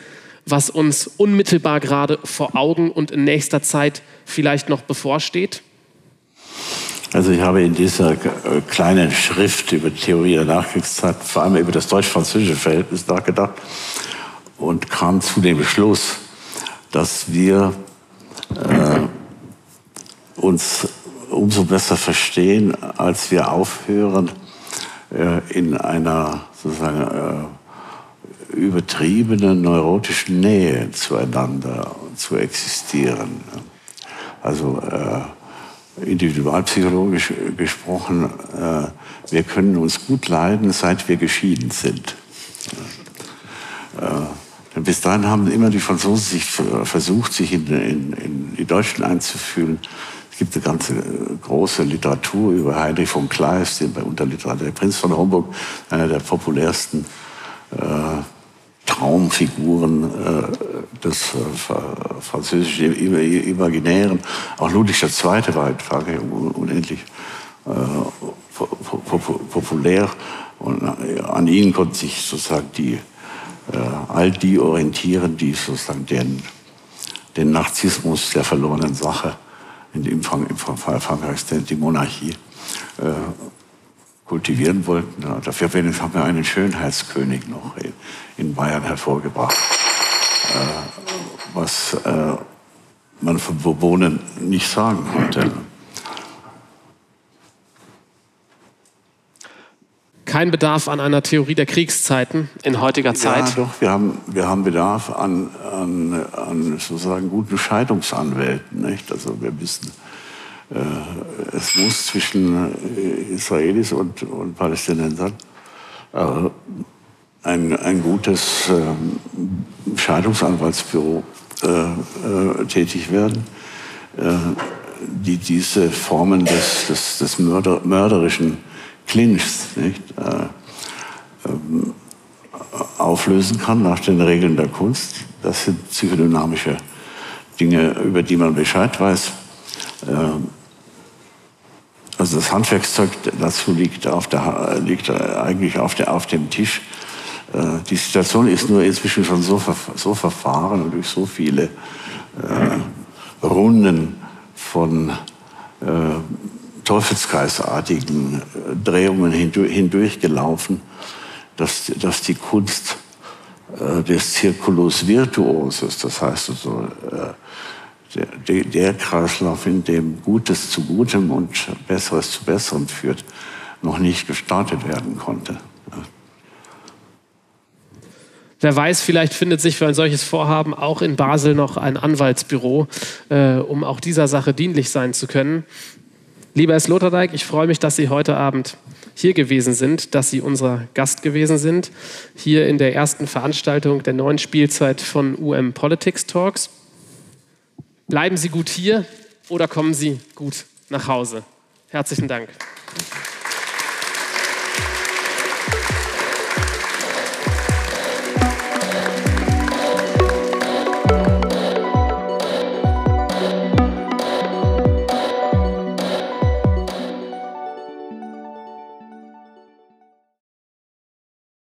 was uns unmittelbar gerade vor Augen und in nächster Zeit vielleicht noch bevorsteht? Also ich habe in dieser kleinen Schrift über Theorie der Nachkriegszeit vor allem über das deutsch-französische Verhältnis nachgedacht und kam zu dem Beschluss, dass wir äh, uns umso besser verstehen, als wir aufhören, äh, in einer sozusagen äh, übertriebenen neurotischen Nähe zueinander zu existieren. Also äh, individualpsychologisch gesprochen, äh, wir können uns gut leiden, seit wir geschieden sind. Bis dahin haben immer die Franzosen sich versucht, sich in, in, in die Deutschen einzufühlen. Es gibt eine ganze äh, große Literatur über Heinrich von Kleist, den bei Unterliteratur, der Prinz von Homburg, einer der populärsten äh, Traumfiguren äh, des äh, französischen Imaginären. Auch Ludwig II. war in Frankreich unendlich äh, populär. Und äh, an ihn konnten sich sozusagen die, all die orientieren, die sozusagen den, den Narzissmus der verlorenen Sache, in dem Fall, im Fall Frankreichs die Monarchie, äh, kultivieren wollten. Ja, dafür haben wir einen Schönheitskönig noch in Bayern hervorgebracht, äh, was äh, man von Bourbonen nicht sagen konnte. Kein Bedarf an einer Theorie der Kriegszeiten in heutiger Zeit? Ja, doch, wir haben, wir haben Bedarf an, an, an sozusagen guten Scheidungsanwälten. Nicht? Also wir wissen, äh, es muss zwischen äh, Israelis und, und Palästinensern äh, ein, ein gutes äh, Scheidungsanwaltsbüro äh, äh, tätig werden, die diese Formen des, des, des Mörder, mörderischen Clinchs nicht, ähm, auflösen kann nach den Regeln der Kunst. Das sind psychodynamische Dinge, über die man Bescheid weiß. Ähm, also das Handwerkszeug dazu liegt, auf der, liegt eigentlich auf, der, auf dem Tisch. Äh, die Situation ist nur inzwischen schon so, so verfahren und durch so viele äh, Runden von äh, teufelskreisartigen äh, Drehungen hindurchgelaufen, dass, dass die Kunst äh, des Circulus Virtuosus, das heißt also, äh, der, der Kreislauf, in dem Gutes zu Gutem und Besseres zu Besserem führt, noch nicht gestartet werden konnte. Wer weiß, vielleicht findet sich für ein solches Vorhaben auch in Basel noch ein Anwaltsbüro, äh, um auch dieser Sache dienlich sein zu können. Lieber Herr Sloterdijk, ich freue mich, dass Sie heute Abend hier gewesen sind, dass Sie unser Gast gewesen sind, hier in der ersten Veranstaltung der neuen Spielzeit von UM Politics Talks. Bleiben Sie gut hier oder kommen Sie gut nach Hause. Herzlichen Dank.